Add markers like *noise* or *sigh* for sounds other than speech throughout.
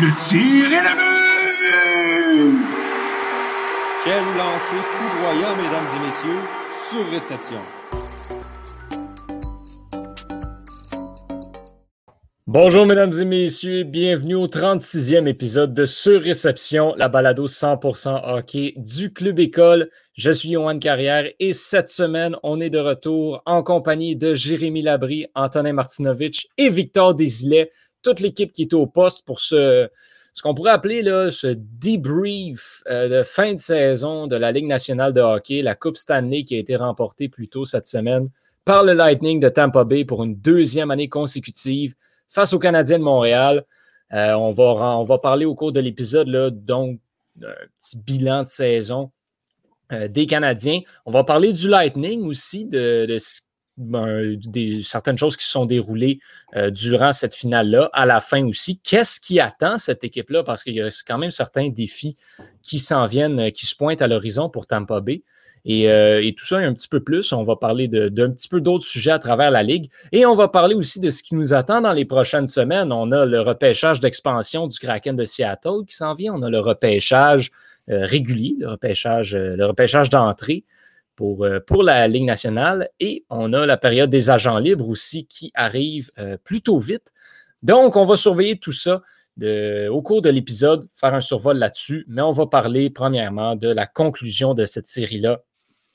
Le tir et le but! Quel lancer foudroyant, mesdames et messieurs, sur réception. Bonjour mesdames et messieurs, bienvenue au 36e épisode de Sur Réception, la balado 100% hockey du Club École. Je suis Johan Carrière et cette semaine, on est de retour en compagnie de Jérémy Labry, Antonin Martinovitch et Victor Desilets, toute l'équipe qui est au poste pour ce, ce qu'on pourrait appeler là, ce debrief euh, de fin de saison de la Ligue nationale de hockey, la Coupe Stanley qui a été remportée plus tôt cette semaine par le Lightning de Tampa Bay pour une deuxième année consécutive face aux Canadiens de Montréal. Euh, on, va, parler au cours de l'épisode, donc, d'un petit bilan de saison euh, des Canadiens. On va parler du Lightning aussi, de, ben, certaines choses qui se sont déroulées euh, durant cette finale-là, à la fin aussi. Qu'est-ce qui attend cette équipe-là? Parce qu'il y a quand même certains défis qui s'en viennent, qui se pointent à l'horizon pour Tampa Bay. Euh, et, tout ça et un petit peu plus. On va parler d'un petit peu d'autres sujets à travers la Ligue. Et on va parler aussi de ce qui nous attend dans les prochaines semaines. On a le repêchage d'expansion du Kraken de Seattle qui s'en vient. On a le repêchage euh, régulier, le repêchage, euh, le repêchage d'entrée pour, pour la Ligue nationale. Et on a la période des agents libres aussi qui arrive plutôt vite. Donc, on va surveiller tout ça. au cours de l'épisode, faire un survol là-dessus, mais on va parler premièrement de la conclusion de cette série-là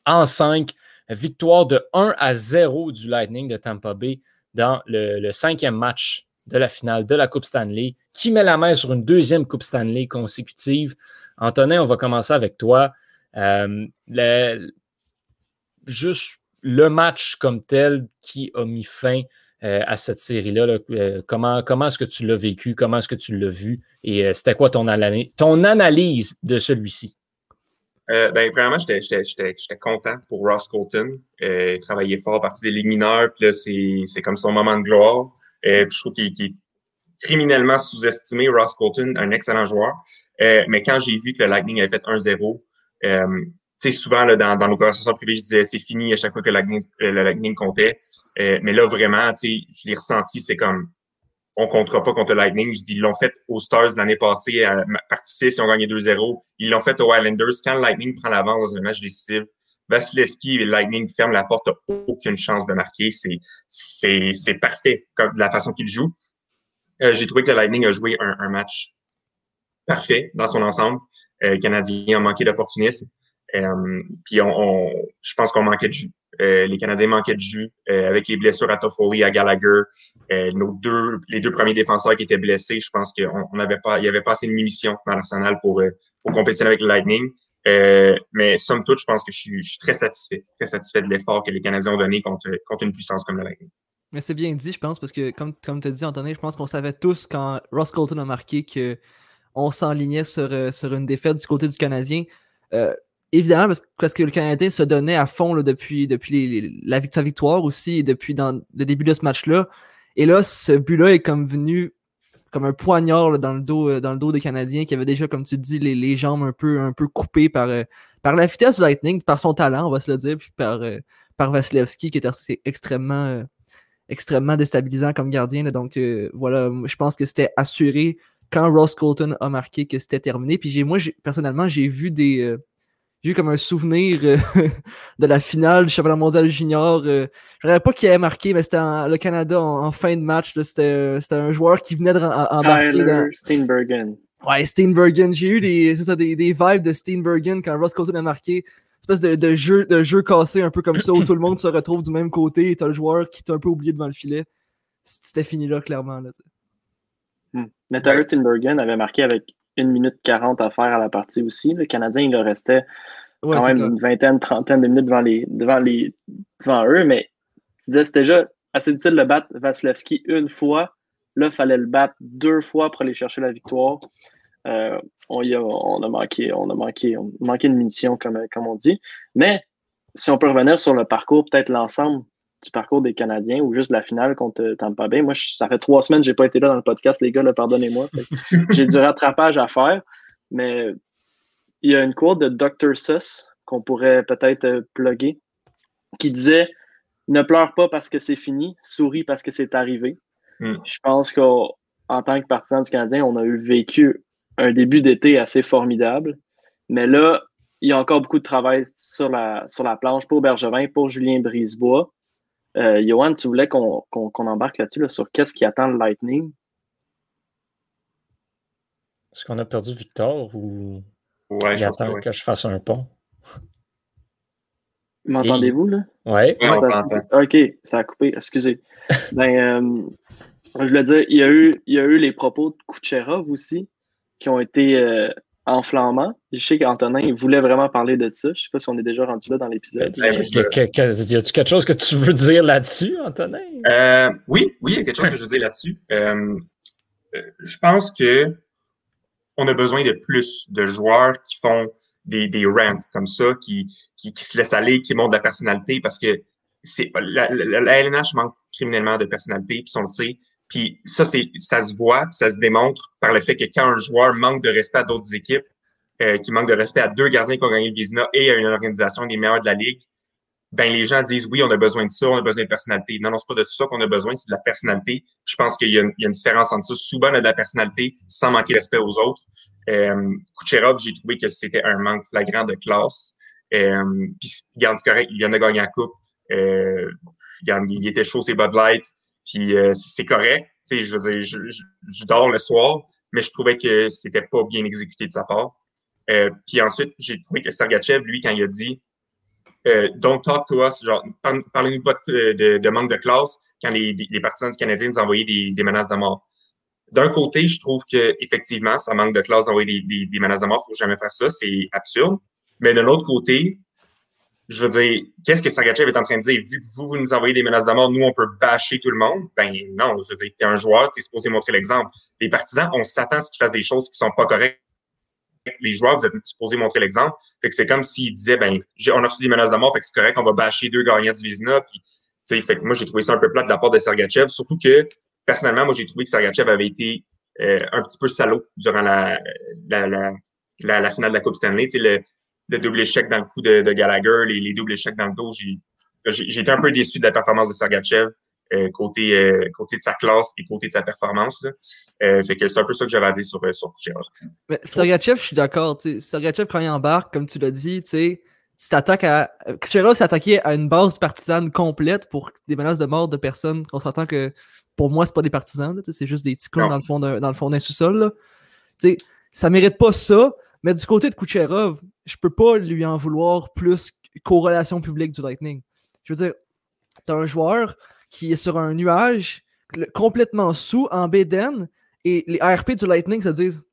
en 5. Victoire de 1 à 0 du Lightning de Tampa Bay dans le, cinquième match de la finale de la Coupe Stanley, qui met la main sur une deuxième Coupe Stanley consécutive. Antonin, on va commencer avec toi. Euh, juste le match comme tel qui a mis fin euh, à cette série-là. Euh, comment comment est-ce que tu l'as vécu? Comment est-ce que tu l'as vu? Et c'était quoi ton, ton analyse de celui-ci? Euh, ben, premièrement, j'étais content pour Ross Colton. Euh, il travaillait fort à partir des ligues mineures, puis là, c'est comme son moment de gloire. Euh, je trouve qu'il est criminellement sous-estimé, Ross Colton, un excellent joueur. Euh, mais quand j'ai vu que le Lightning avait fait 1-0, euh, tu sais, souvent, là, dans, dans nos conversations privées, je disais c'est fini à chaque fois que le Lightning, Lightning comptait. mais là, vraiment, tu sais, je l'ai ressenti, c'est comme on comptera pas contre Lightning. Je dis, ils l'ont fait aux Stars l'année passée, à partie 6, ils ont gagné 2-0. Ils l'ont fait aux Islanders. Quand Lightning prend l'avance dans un match décisif, Vasilevski et Lightning ferment la porte, aucune chance de marquer. C'est, c'est, c'est parfait comme de la façon qu'il joue. Euh, j'ai trouvé que le Lightning a joué un, un match parfait dans son ensemble. Euh, le Canadien a manqué d'opportunisme. Euh, puis on, on, je pense qu'on manquait de jus. Euh, les Canadiens manquaient de jus euh, avec les blessures à Toffoli, à Gallagher. Euh, nos deux, les deux premiers défenseurs qui étaient blessés, je pense qu'on n'avait pas, il y avait pas assez de munitions dans l'arsenal pour, pour compétitionner avec le Lightning. mais somme toute, je pense que je suis, je suis, très satisfait, très satisfait de l'effort que les Canadiens ont donné contre, contre une puissance comme le Lightning. Mais c'est bien dit, je pense, parce que comme, comme tu as dit, Anthony, je pense qu'on savait tous quand Ross Colton a marqué qu'on s'enlignait sur, sur une défaite du côté du Canadien. Euh, évidemment, parce, que le Canadien se donnait à fond depuis, depuis la, sa victoire aussi, depuis dans le début de ce match-là. Et là, ce but-là est comme venu comme un poignard dans, le dos, euh, dans le dos des Canadiens qui avaient déjà, comme tu dis, les, jambes un peu, un peu coupées par, euh, par la vitesse du Lightning, par son talent, on va se le dire, puis par, euh, par Vasilevski qui était extrêmement, extrêmement déstabilisant comme gardien. Donc voilà, je pense que c'était assuré quand Ross Colton a marqué que c'était terminé. Puis moi, personnellement, j'ai vu des j'ai eu comme un souvenir euh, *laughs* de la finale du championnat mondial junior. Euh, je ne pas qui avait marqué, mais c'était le Canada en, fin de match. C'était un joueur qui venait de embarquer dans... Steenbergen. Ouais, Steenbergen. J'ai eu des, ça, des, des, vibes de Steenbergen quand Ross Colton a marqué. Une espèce de, de, jeu, de jeu cassé un peu comme ça où *clears throat* tout le monde se retrouve du même côté et t'as le joueur qui t'a un peu oublié devant le filet. C'était fini là, clairement. Là, hmm. Mais Tyler Steenbergen avait marqué avec une minute 40 à faire à la partie aussi. Le Canadien, il leur restait quand même une vingtaine, trentaine de minutes devant, les, devant, les, devant eux, mais tu disais c'était déjà assez difficile de battre Vasilevski une fois. Là, il fallait le battre deux fois pour aller chercher la victoire. Euh, on, a, on, a, manqué, on a manqué, on a manqué de munitions, comme, comme on dit. Mais si on peut revenir sur le parcours, peut-être l'ensemble du parcours des Canadiens ou juste la finale contre Tampa Bay. Moi, ça fait trois semaines que je n'ai pas été là dans le podcast, les gars, pardonnez-moi. *laughs* J'ai du rattrapage à faire, mais il y a une quote de Dr. Suss qu'on pourrait peut-être euh, plugger qui disait Ne pleure pas parce que c'est fini, souris parce que c'est arrivé. Hmm. Je pense qu'on en tant que partisan du Canadien, on a eu vécu un début d'été assez formidable. Mais là, il y a encore beaucoup de travail sur la, sur la planche pour Bergevin, pour Julien Brisebois. Euh, Johan, tu voulais qu'on embarque là-dessus, sur qu'est-ce qui attend le Lightning? Est-ce qu'on a perdu Victor ou ouais, il attend que je fasse un pont? M'entendez-vous, là? Ouais. OK, ça a coupé, excusez. *laughs* ben, euh, je voulais dire, il y, a eu, il y a eu les propos de Kucherov aussi qui ont été euh, enflammants. Je sais qu'Antonin voulait vraiment parler de ça. Je ne sais pas si on est déjà rendu là dans l'épisode. Y a-tu quelque chose que tu veux dire là-dessus, Antonin? Euh, oui, oui, il y a quelque chose que je veux dire là-dessus. je pense que on a besoin de plus de joueurs qui font des, des rants comme ça, qui, qui, qui se laissent aller, qui montrent de la personnalité parce que c'est la, la, LNH manque criminellement de personnalité, puis on le sait. Puis ça, c'est ça se voit, ça se démontre par le fait que quand un joueur manque de respect à d'autres équipes, euh, qui manque de respect à deux gardiens qui ont gagné le Vizina et à une organisation des meilleurs de la ligue, ben les gens disent oui, on a besoin de ça, on a besoin de personnalité. Non, non, c'est pas de tout ça qu'on a besoin, c'est de la personnalité. Je pense qu'il y, y, a une différence entre ça. Souvent, on a de la personnalité sans manquer de respect aux autres. Euh, Kucherov, j'ai trouvé que c'était un manque flagrant de classe. Euh, puis, garde correct, il vient de gagner la coupe. Euh, il était chaud, c'est Bud Light. Puis, euh, c'est correct. Je je, dors le soir, mais je trouvais que c'était pas bien exécuté de sa part. Euh, puis ensuite, j'ai trouvé que Sergachev, lui, quand il a dit Don't talk to us, parlez-nous pas de, manque de classe, quand les, partisans du Canadien nous envoyaient des, des menaces de mort d'un côté, je trouve que effectivement, ça manque de classe d'envoyer des, des, menaces de mort. Faut jamais faire ça. C'est absurde. Mais de l'autre côté, je veux dire, qu'est-ce que Sergachev est en train de dire? Vu que vous, vous nous envoyez des menaces de mort, nous, on peut bâcher tout le monde? Ben non, je veux dire, tu es un joueur, tu es supposé montrer l'exemple. Les partisans, on s'attend à ce qu'ils fassent des choses qui sont pas correctes. Les joueurs, vous êtes supposés montrer l'exemple. Fait que c'est comme s'ils disaient, ben, on a reçu des menaces de mort, fait que c'est correct, on va bâcher deux gagnants du Vizina. Fait que moi, j'ai trouvé ça un peu plat de la part de Sergachev, surtout que personnellement, moi, j'ai trouvé que Sergachev avait été euh, un petit peu salaud durant la, la, la, la, finale de la Coupe Stanley. Le double échec dans le coup de, de Gallagher, les, les doubles échecs dans le dos. J'ai été un peu déçu de la performance de Sergachev. Euh, côté, euh, côté de sa classe et côté de sa performance. Là. Euh, fait que c'est un peu ça que j'avais à dire sur, sur Kucherov. Mais Sergachev, je suis d'accord. Sergachev, quand il embarque, comme tu l'as dit, tu t'attaques à. Kucherov s'est attaqué à une base partisane complète pour des menaces de mort de personnes. On s'entend que pour moi, c'est pas des partisans, c'est juste des petits cons dans le fond d'un, dans le fond d'un sous-sol. Ça mérite pas ça, mais du côté de Kucherov, je peux pas lui en vouloir plus qu'aux relations publiques du Lightning. Je veux dire, t'as un joueur qui est sur un nuage complètement sous, en BDN, et les ARP du Lightning se disent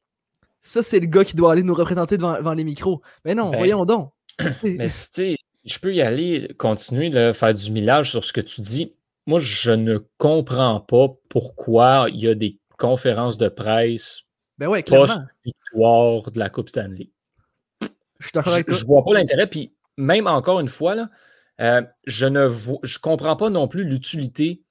ça, c'est le gars qui doit aller nous représenter devant, les micros. Mais non, ben, voyons donc. *clears throat* Mais tu je peux y aller, continuer de faire du millage sur ce que tu dis moi, je ne comprends pas pourquoi il y a des conférences de presse ben ouais, post-victoire de la Coupe Stanley. Je ne vois pas l'intérêt. Puis même encore une fois, là, euh, je ne je comprends pas non plus l'utilité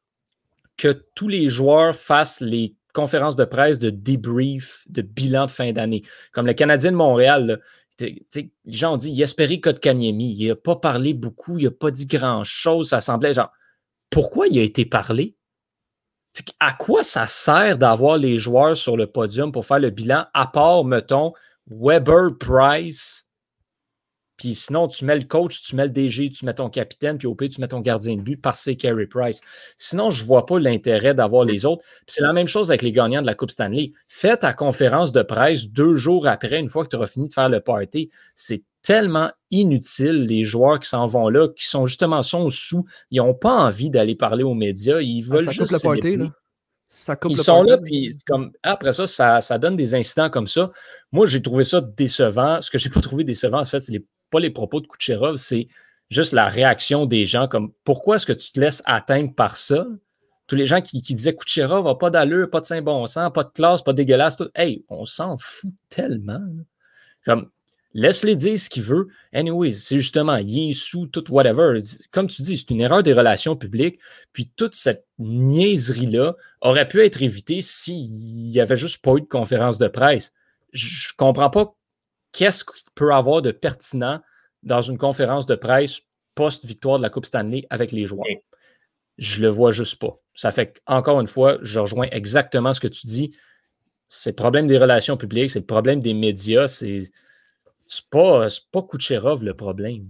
que tous les joueurs fassent les conférences de presse de débrief, de bilan de fin d'année. Comme le Canadien de Montréal, les gens ont dit Yesperi Kotkaniemi. Il n'a pas parlé beaucoup, il n'a pas dit grand-chose. Ça semblait genre pourquoi il a été parlé? À quoi ça sert d'avoir les joueurs sur le podium pour faire le bilan, à part, mettons, Weber Price? Puis sinon, tu mets le coach, tu mets le DG, tu mets ton capitaine, puis au pire, tu mets ton gardien de but parce que c'est Carey Price. Sinon, je ne vois pas l'intérêt d'avoir les autres. c'est la même chose avec les gagnants de la Coupe Stanley. Fais ta conférence de presse deux jours après, une fois que tu auras fini de faire le party. C'est tellement inutile, les joueurs qui s'en vont là, qui sont justement sont sous. Ils n'ont pas envie d'aller parler aux médias. Ils ah, veulent ça juste. Coupe le là. Ça coupe Ils sont là, puis comme, après ça, ça, donne des incidents comme ça. Moi, j'ai trouvé ça décevant. Ce que j'ai pas trouvé décevant, en fait, c'est pas les propos de Kucherov, c'est juste la réaction des gens. Comme pourquoi est-ce que tu te laisses atteindre par ça? Tous les gens qui, disaient Kucherov n'a pas d'allure, pas de saint bon sens, pas de classe, pas dégueulasse. Tout. Hey, on s'en fout tellement. Comme Laisse-les dire ce qu'ils veulent. Anyway, c'est justement, il sous, tout, whatever. Comme tu dis, c'est une erreur des relations publiques. Puis toute cette niaiserie-là aurait pu être évitée s'il n'y avait juste pas eu de conférence de presse. Je ne comprends pas qu'est-ce qu'il peut avoir de pertinent dans une conférence de presse post-victoire de la Coupe Stanley avec les joueurs? je le vois juste pas. Ça fait encore une fois, je rejoins exactement ce que tu dis. C'est le problème des relations publiques, c'est le problème des médias. C'est pas, pas Kucherov le problème.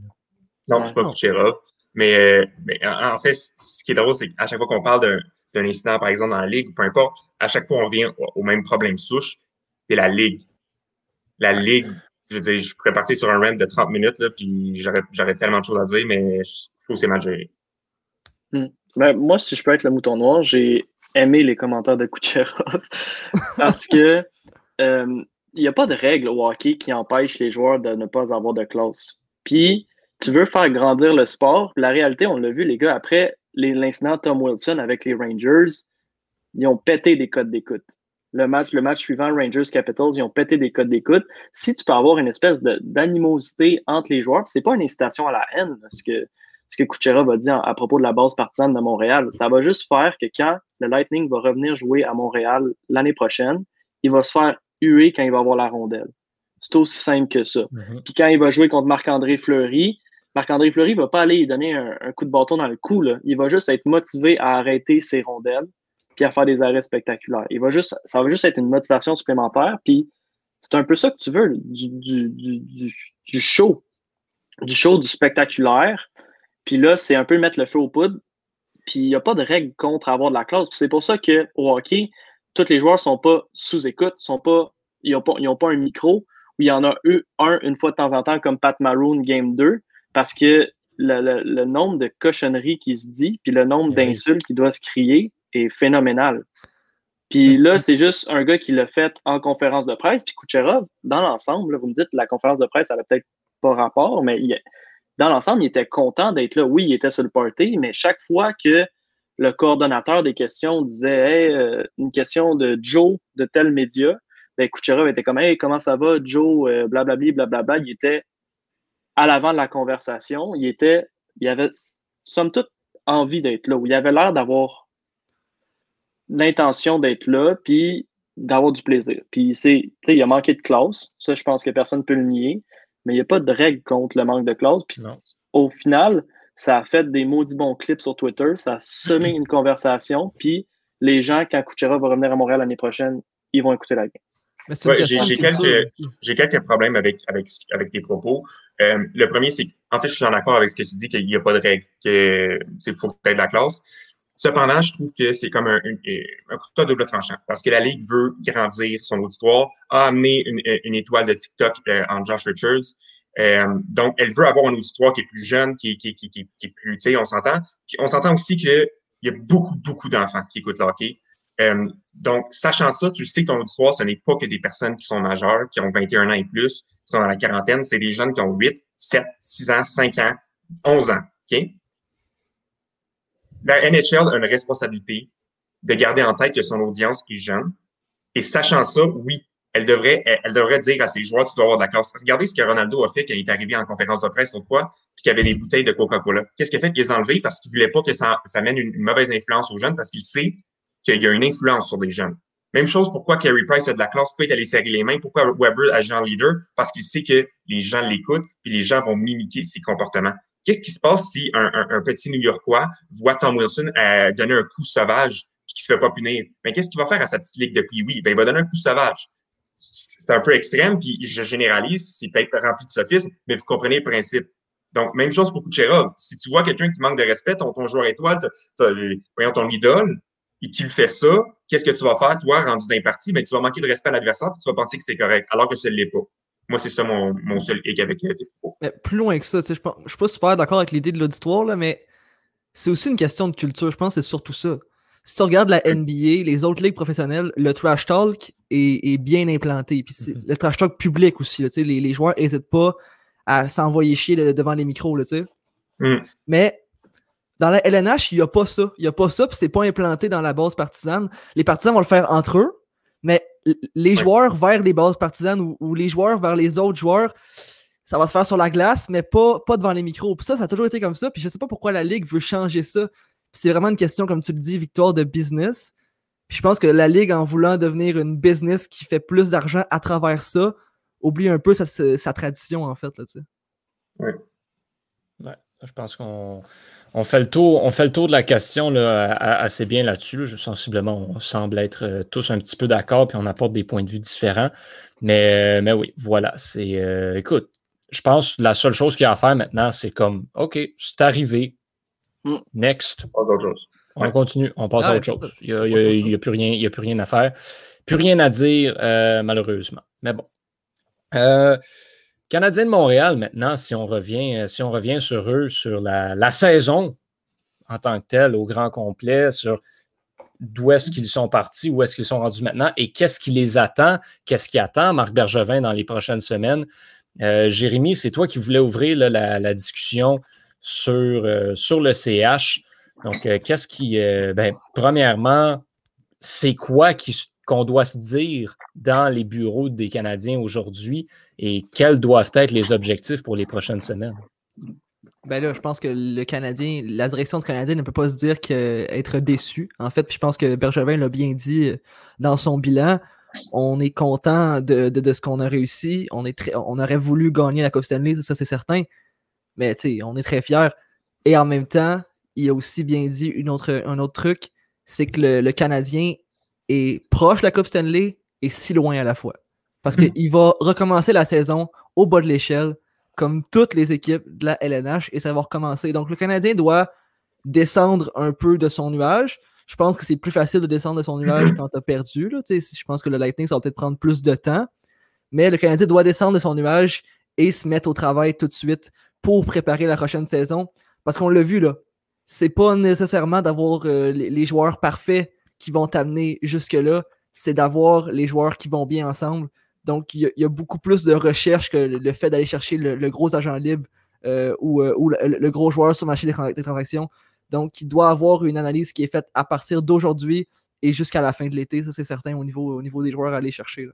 Non, c'est pas Kucherov. Mais, euh, mais en, fait, ce qui est drôle, c'est qu'à chaque fois qu'on parle d'un incident, par exemple, dans la Ligue, ou peu importe, à chaque fois, on revient au, même problème souche, c'est la Ligue. La Ligue, je veux je pourrais partir sur un rent de 30 minutes, là, puis j'aurais tellement de choses à dire, mais je trouve que c'est mal géré. Hmm. Ben, moi, si je peux être le mouton noir, j'ai aimé les commentaires de Kucherov *laughs* parce que euh, il n'y a pas de règle au hockey qui empêche les joueurs de ne pas avoir de clause. Puis, tu veux faire grandir le sport. La réalité, on l'a vu, les gars, après l'incident Tom Wilson avec les Rangers, ils ont pété des codes d'écoute. Le match, le match suivant, Rangers Capitals, ils ont pété des codes d'écoute. Si tu peux avoir une espèce d'animosité entre les joueurs, c'est pas une incitation à la haine, ce que, ce que Kucherov a dit à propos de la base partisane de Montréal. Ça va juste faire que quand le Lightning va revenir jouer à Montréal l'année prochaine, il va se faire huer quand il va avoir la rondelle. C'est aussi simple que ça. Mm-hmm. Puis quand il va jouer contre Marc-André Fleury, Marc-André Fleury ne va pas aller lui donner un, coup de bâton dans le cou. Il va juste être motivé à arrêter ses rondelles puis à faire des arrêts spectaculaires. Il va juste, ça va juste être une motivation supplémentaire. Puis c'est un peu ça que tu veux, du, du, du, show. Du show, du spectaculaire. Puis là, c'est un peu mettre le feu aux poudres. Puis il n'y a pas de règle contre avoir de la classe. c'est pour ça qu'au hockey, tous les joueurs ne sont pas sous écoute, sont pas, ils n'ont pas, pas un micro, où il y en a eux, un une fois de temps en temps, comme Pat Maroon Game 2 parce que le, nombre de cochonneries qui se dit, puis le nombre eh d'insultes qui doit se crier est phénoménal. Puis là, c'est juste un gars qui l'a fait en conférence de presse. Puis Kucherov, dans l'ensemble, vous me dites la conférence de presse, elle n'a peut-être pas rapport, mais dans l'ensemble, il était content d'être là. Oui, il était sur le party, mais chaque fois que le coordonnateur des questions disait hey, euh, une question de Joe de tel média, ben Kucherov était comme Hey, comment ça va, Joe, euh, blablabla, blablabla. Il était à l'avant de la conversation, il était, il avait, somme toute, envie d'être là, où il avait l'air d'avoir l'intention d'être là, puis d'avoir du plaisir. Puis, c'est, il a manqué de classe. Ça, je pense que personne ne peut le nier. Mais il n'y a pas de règle contre le manque de classe. Puis, au final, ça a fait des maudits bons clips sur Twitter. Ça a semé *clears throat* une conversation. Puis, les gens, quand Kuchera va revenir à Montréal l'année prochaine, ils vont écouter la game j'ai quelques, quelques, problèmes avec, avec, avec tes propos. Euh, le premier, c'est en fait, je suis en accord avec ce que tu dis, qu'il n'y a pas de règle, qu'il faut être de la classe. Cependant, je trouve que c'est comme un, un, coup de double tranchant parce que la Ligue veut grandir son auditoire, a amené une, une étoile de TikTok euh, en Josh Richards. Euh, donc, elle veut avoir un auditoire qui est plus jeune, qui, qui, qui, qui, qui est plus, tu sais, on s'entend. Puis on s'entend aussi qu'il y a beaucoup, beaucoup d'enfants qui écoutent le hockey. Euh, donc, sachant ça, tu sais que ton auditoire, ce n'est pas que des personnes qui sont majeures, qui ont 21 ans et plus, qui sont dans la quarantaine, c'est des jeunes qui ont 8, 7, 6 ans, 5 ans, 11 ans. OK? La NHL a une responsabilité de garder en tête que son audience est jeune. Et sachant ça, oui, elle devrait, elle, devrait dire à ses joueurs, tu dois avoir de. Regardez ce que Ronaldo a fait quand il est arrivé en conférence de presse l'autre fois, puis qu'il avait des bouteilles de Coca-Cola. Qu'est-ce qu'il a fait? Il les a enlevées parce qu'il voulait pas que ça, ça mène une mauvaise influence aux jeunes, parce qu'il sait qu'il y a une influence sur des jeunes. Même chose, pourquoi Carey Price a de la classe, pourquoi il est allé serrer les mains, pourquoi Weber agit en leader, parce qu'il sait que les gens l'écoutent, puis les gens vont mimiquer ses comportements. Qu'est-ce qui se passe si un, petit New-Yorkois voit Tom Wilson euh, donner un coup sauvage puis qu'il se fait pas punir? Mais qu'est-ce qu'il va faire à sa petite ligue de oui Ben, il va donner un coup sauvage. C'est un peu extrême, puis je généralise, c'est peut-être rempli de sophisme, mais vous comprenez le principe. Donc, même chose pour Kucherov. Si tu vois quelqu'un qui manque de respect, ton, ton joueur étoile, voyons, ton idole, et qu'il fait ça, qu'est-ce que tu vas faire, toi, rendu d'un parti? Ben, tu vas manquer de respect à l'adversaire et tu vas penser que c'est correct, alors que ce ne l'est pas. Moi, c'est ça mon, mon seul hic avec euh, tes propos. plus loin que ça, je ne suis pas super d'accord avec l'idée de l'auditoire, là, mais c'est aussi une question de culture. Je pense que c'est surtout ça. Si tu regardes la NBA, les autres ligues professionnelles, le trash talk est, bien implanté. Puis mm-hmm. le trash talk public aussi. Là, les, les joueurs n'hésitent pas à s'envoyer chier devant les micros. Là, mm. Mais dans la LNH, il n'y a pas ça. Il n'y a pas ça, puis c'est pas implanté dans la base partisane. Les partisans vont le faire entre eux, mais les joueurs vers les bases partisanes ou, les joueurs vers les autres joueurs, ça va se faire sur la glace, mais pas, pas devant les micros. Puis ça, ça a toujours été comme ça. Puis je sais pas pourquoi la Ligue veut changer ça. C'est vraiment une question, comme tu le dis, Victoire, de business. Puis je pense que la Ligue, en voulant devenir une business qui fait plus d'argent à travers ça, oublie un peu sa, tradition, en fait. Là, oui. Ouais, je pense qu'on On fait, le tour, on fait le tour de la question là, assez bien là-dessus. Sensiblement, on semble être euh, tous un petit peu d'accord, puis on apporte des points de vue différents. Mais, mais oui, voilà. C'est, écoute, je pense que la seule chose qu'il y a à faire maintenant, c'est comme, OK, c'est arrivé. Mm. Next. On continue, on passe à autre chose. Il n'y a, plus rien, a plus rien à faire. Plus rien à dire, euh, malheureusement. Mais bon. Euh, Canadien de Montréal, maintenant, si on revient, euh, si on revient sur eux, sur la, saison en tant que telle, au grand complet, sur d'où est-ce qu'ils sont partis, où est-ce qu'ils sont rendus maintenant et qu'est-ce qui les attend, qu'est-ce qui attend Marc Bergevin dans les prochaines semaines. Jérémy, c'est toi qui voulais ouvrir la, discussion sur, sur le CH. Donc, qu'est-ce qui. ben, premièrement, c'est quoi qui, qu'on doit se dire dans les bureaux des Canadiens aujourd'hui et quels doivent être les objectifs pour les prochaines semaines? Ben là, je pense que le Canadien, la direction du Canadien ne peut pas se dire qu'être déçu. En fait, je pense que Bergevin l'a bien dit euh, dans son bilan. On est content de, ce qu'on a réussi. On, est très, on aurait voulu gagner la Coupe Stanley, ça c'est certain. Mais on est très fiers. Et en même temps, il a aussi bien dit une autre, un autre truc, c'est que le Canadien est proche de la Coupe Stanley et si loin à la fois. Parce hmm. qu'il va recommencer la saison au bas de l'échelle, comme toutes les équipes de la LNH, et ça va recommencer. Donc le Canadien doit descendre un peu de son nuage. Je pense que c'est plus facile de descendre de son nuage quand tu as perdu. Je pense que le Lightning, ça va peut-être prendre plus de temps. Mais le Canadien doit descendre de son nuage et se mettre au travail tout de suite pour préparer la prochaine saison. Parce qu'on l'a vu, là, c'est pas nécessairement d'avoir euh, les, joueurs parfaits qui vont t'amener jusque-là, c'est d'avoir les joueurs qui vont bien ensemble. Donc, il y, a beaucoup plus de recherche que le, fait d'aller chercher le, gros agent libre euh, ou, euh, le, gros joueur sur le marché des, transactions. Donc, il doit avoir une analyse qui est faite à partir d'aujourd'hui et jusqu'à la fin de l'été. Ça, c'est certain au niveau, au niveau des joueurs à aller chercher.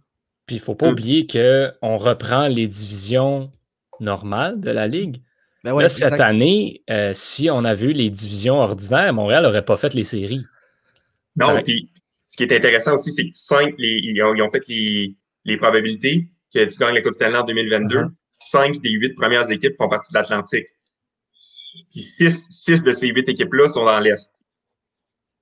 Puis, il ne faut pas oublier qu'on reprend les divisions normales de la Ligue. Ben cette année, euh, si on avait eu les divisions ordinaires, Montréal n'aurait pas fait les séries. Non, puis ce qui est intéressant aussi, c'est que cinq, ils, ont, fait les, les, probabilités que tu gagnes la Coupe Stanley en 2022. Uh-huh. Cinq des huit premières équipes font partie de l'Atlantique. Puis six, six de ces huit équipes-là sont dans l'Est.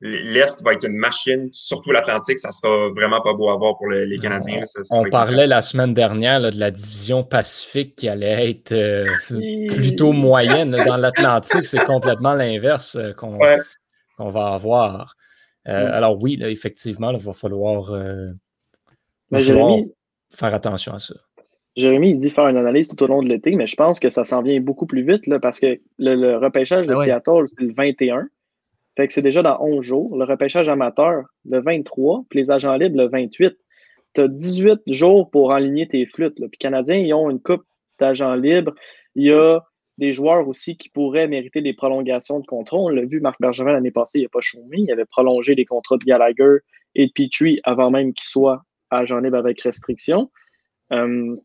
L'Est va être une machine, surtout l'Atlantique, ça sera vraiment pas beau à voir pour les, Canadiens. on parlait la semaine dernière de la division Pacifique qui allait être euh, plutôt moyenne. Dans l'Atlantique, c'est complètement l'inverse euh, qu'on va avoir. Euh, mm. Alors oui, effectivement, il va falloir, euh, faire attention à ça. Jérémy, il dit faire une analyse tout au long de l'été, mais je pense que ça s'en vient beaucoup plus vite là, parce que le, repêchage de ah Seattle, c'est le 21. Fait que c'est déjà dans 11 jours. Le repêchage amateur, le 23, puis les agents libres, le 28. Tu as 18 jours pour aligner tes flûtes. Puis les Canadiens, ils ont une coupe d'agents libres. Il y a des joueurs aussi qui pourraient mériter des prolongations de contrat. On l'a vu, Marc Bergevin l'année passée, il n'a pas chômé. Il avait prolongé les contrats de Gallagher et de Petrie avant même qu'il soit agent libre avec restriction. Euh,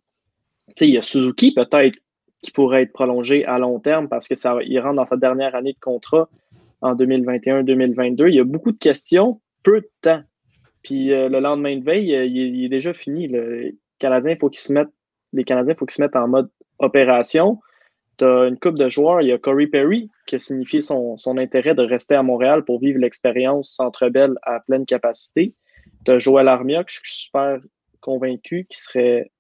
il y a Suzuki peut-être qui pourrait être prolongé à long terme parce que ça, il rentre dans sa dernière année de contrat en 2021-2022. Il y a beaucoup de questions, peu de temps. Puis euh, le lendemain de veille, euh, il, est déjà fini. Le Canadien, faut se mettent, les Canadiens, il faut qu'ils se mettent en mode opération tu as une coupe de joueurs. Il y a Corey Perry qui a signifié son, intérêt de rester à Montréal pour vivre l'expérience Centre Bell à pleine capacité. Tu as Joël Armia, je suis super convaincu, qui serait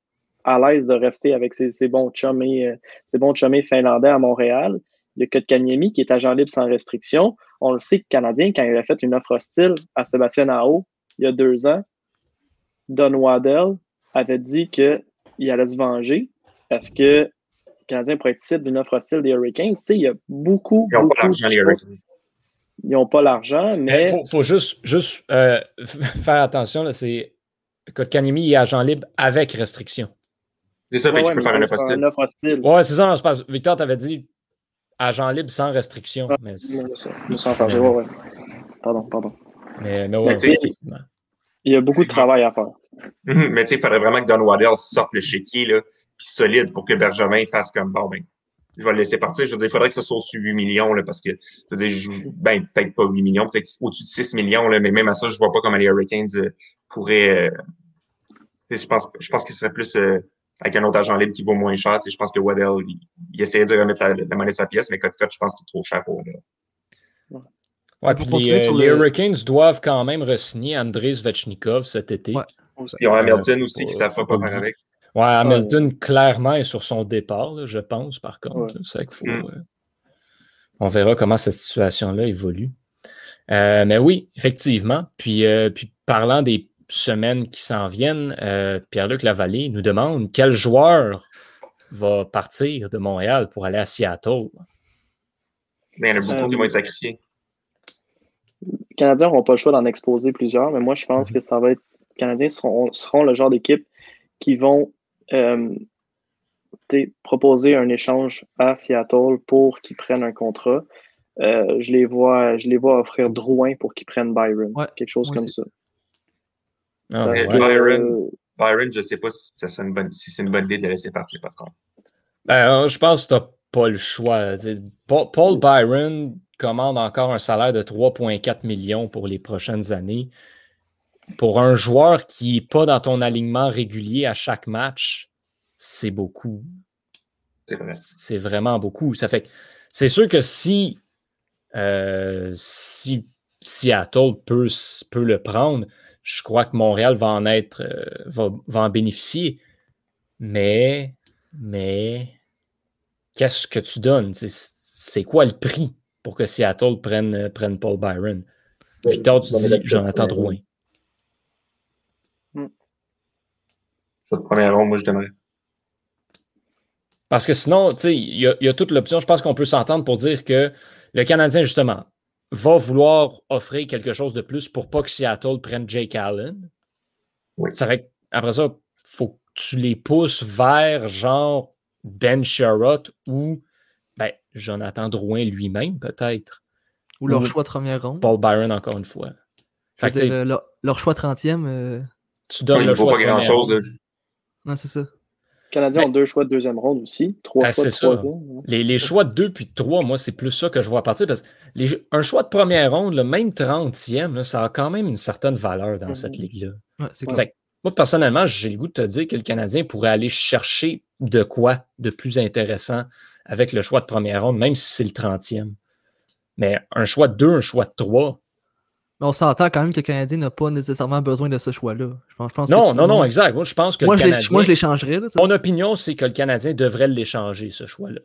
à l'aise de rester avec ses, bons chumés, euh, ses bons finlandais à Montréal. Il y a Kotkaniemi qui est agent libre sans restriction. On le sait que Canadien, quand il a fait une offre hostile à Sébastien Ao il y a deux ans, Don Waddell avait dit qu'il allait se venger parce que Canadien pourrait être cible d'une offre hostile des Hurricanes. Tu sais, il y a beaucoup. Ils n'ont pas l'argent, les Hurricanes. Ils n'ont pas l'argent, mais. Il faut, juste, juste euh, *laughs* faire attention. C'est que Kanemi est agent libre avec restriction. C'est ça, fait que tu peux faire une offre hostile. Ouais, c'est ça. Victor, tu avais dit agent libre sans restriction. Ah, mais ouais, ouais. Pardon, pardon. Mais, mais ouais, effectivement. Il y a beaucoup de travail à faire. Mhm, mais tu sais, il faudrait vraiment que Don Waddell sorte le chéquier, là, puis solide pour que Benjamin fasse comme bon, ben, je vais le laisser partir. Je veux dire, il faudrait que ce soit sur 8 millions, là, parce que, je veux dire, ben, peut-être pas 8 millions, peut-être au-dessus de 6 millions, là, mais même à ça, je vois pas comment les Hurricanes euh, pourraient, euh, je pense, je pense que ce serait plus euh, avec un autre agent libre qui vaut moins cher. Je pense que Waddell, il, il essayait de remettre la, monnaie de sa pièce, mais Cote je pense qu'il est trop cher pour. Ouais, puis les, les Hurricanes doivent quand même re-signer André Svechnikov cet été. Ouais. Ils ont Hamilton aussi qui ne savent pas quoi faire avec. Ouais, Hamilton clairement est sur son départ, je pense, par contre. C'est qu'il faut. Mm. Euh, on verra comment cette situation-là évolue. Euh, mais oui, effectivement. Puis, euh, puis parlant des semaines qui s'en viennent, Pierre-Luc Lavallée nous demande quel joueur va partir de Montréal pour aller à Seattle? Mais il y en a beaucoup qui vont être sacrifiés. Les Canadiens n'auront pas le choix d'en exposer plusieurs, mais moi, je pense mm-hmm. que ça va être. Les Canadiens seront, seront le genre d'équipe qui vont euh, proposer un échange à Seattle pour qu'ils prennent un contrat. Euh, je, les vois, je les vois offrir Drouin pour qu'ils prennent Byron. quelque chose comme ça. Ah, Byron, Byron, je ne sais pas si, c'est une, bonne, si une bonne idée de le laisser partir par contre. Ben, je pense que tu n'as pas le choix. Paul Byron commande encore un salaire de 3,4 millions pour les prochaines années pour un joueur qui n'est pas dans ton alignement régulier à chaque match, c'est beaucoup. C'est vraiment beaucoup. Ça fait c'est sûr que si, euh, si Seattle peut, peut le prendre, je crois que Montréal va en être euh, va, en bénéficier. Mais, mais qu'est-ce que tu donnes? C'est quoi le prix? Pour que Seattle prenne, prenne Paul Byron? Victor, tu dis Jonathan Drouin. Cette première ronde, moi, je donnerais. Parce que sinon, tu sais, il y, a toute l'option. Je pense qu'on peut s'entendre pour dire que le Canadien, justement, va vouloir offrir quelque chose de plus pour pas que Seattle prenne Jake Allen. Oui. Ça fait après ça, il faut que tu les pousses vers genre Ben Sherrod ou Jonathan Drouin lui-même, peut-être. Ou leur choix de première ronde. Paul Byron, encore une fois. leur, choix 30e. Euh, tu donnes le choix. pas grand-chose. Non, c'est ça. Les Canadiens ont deux choix de deuxième ronde aussi. Trois ben, choix de troisième. Les, choix de deux puis de trois, moi, c'est plus ça que je vois partir. Parce que un choix de première ronde, le même 30e, ça a quand même une certaine valeur dans cette mm-hmm. ligue-là. Moi, personnellement, j'ai le goût de te dire que le Canadien pourrait aller chercher de quoi de plus intéressant avec le choix de première ronde, même si c'est le 30e. Mais un choix de deux, un choix de trois, mais on s'entend quand même que le Canadien n'a pas nécessairement besoin de ce choix-là. non, non, non, exact. Moi, je pense que moi, le Canadien... moi, je l'échangerais. Mon opinion, c'est que le Canadien devrait l'échanger, ce choix-là.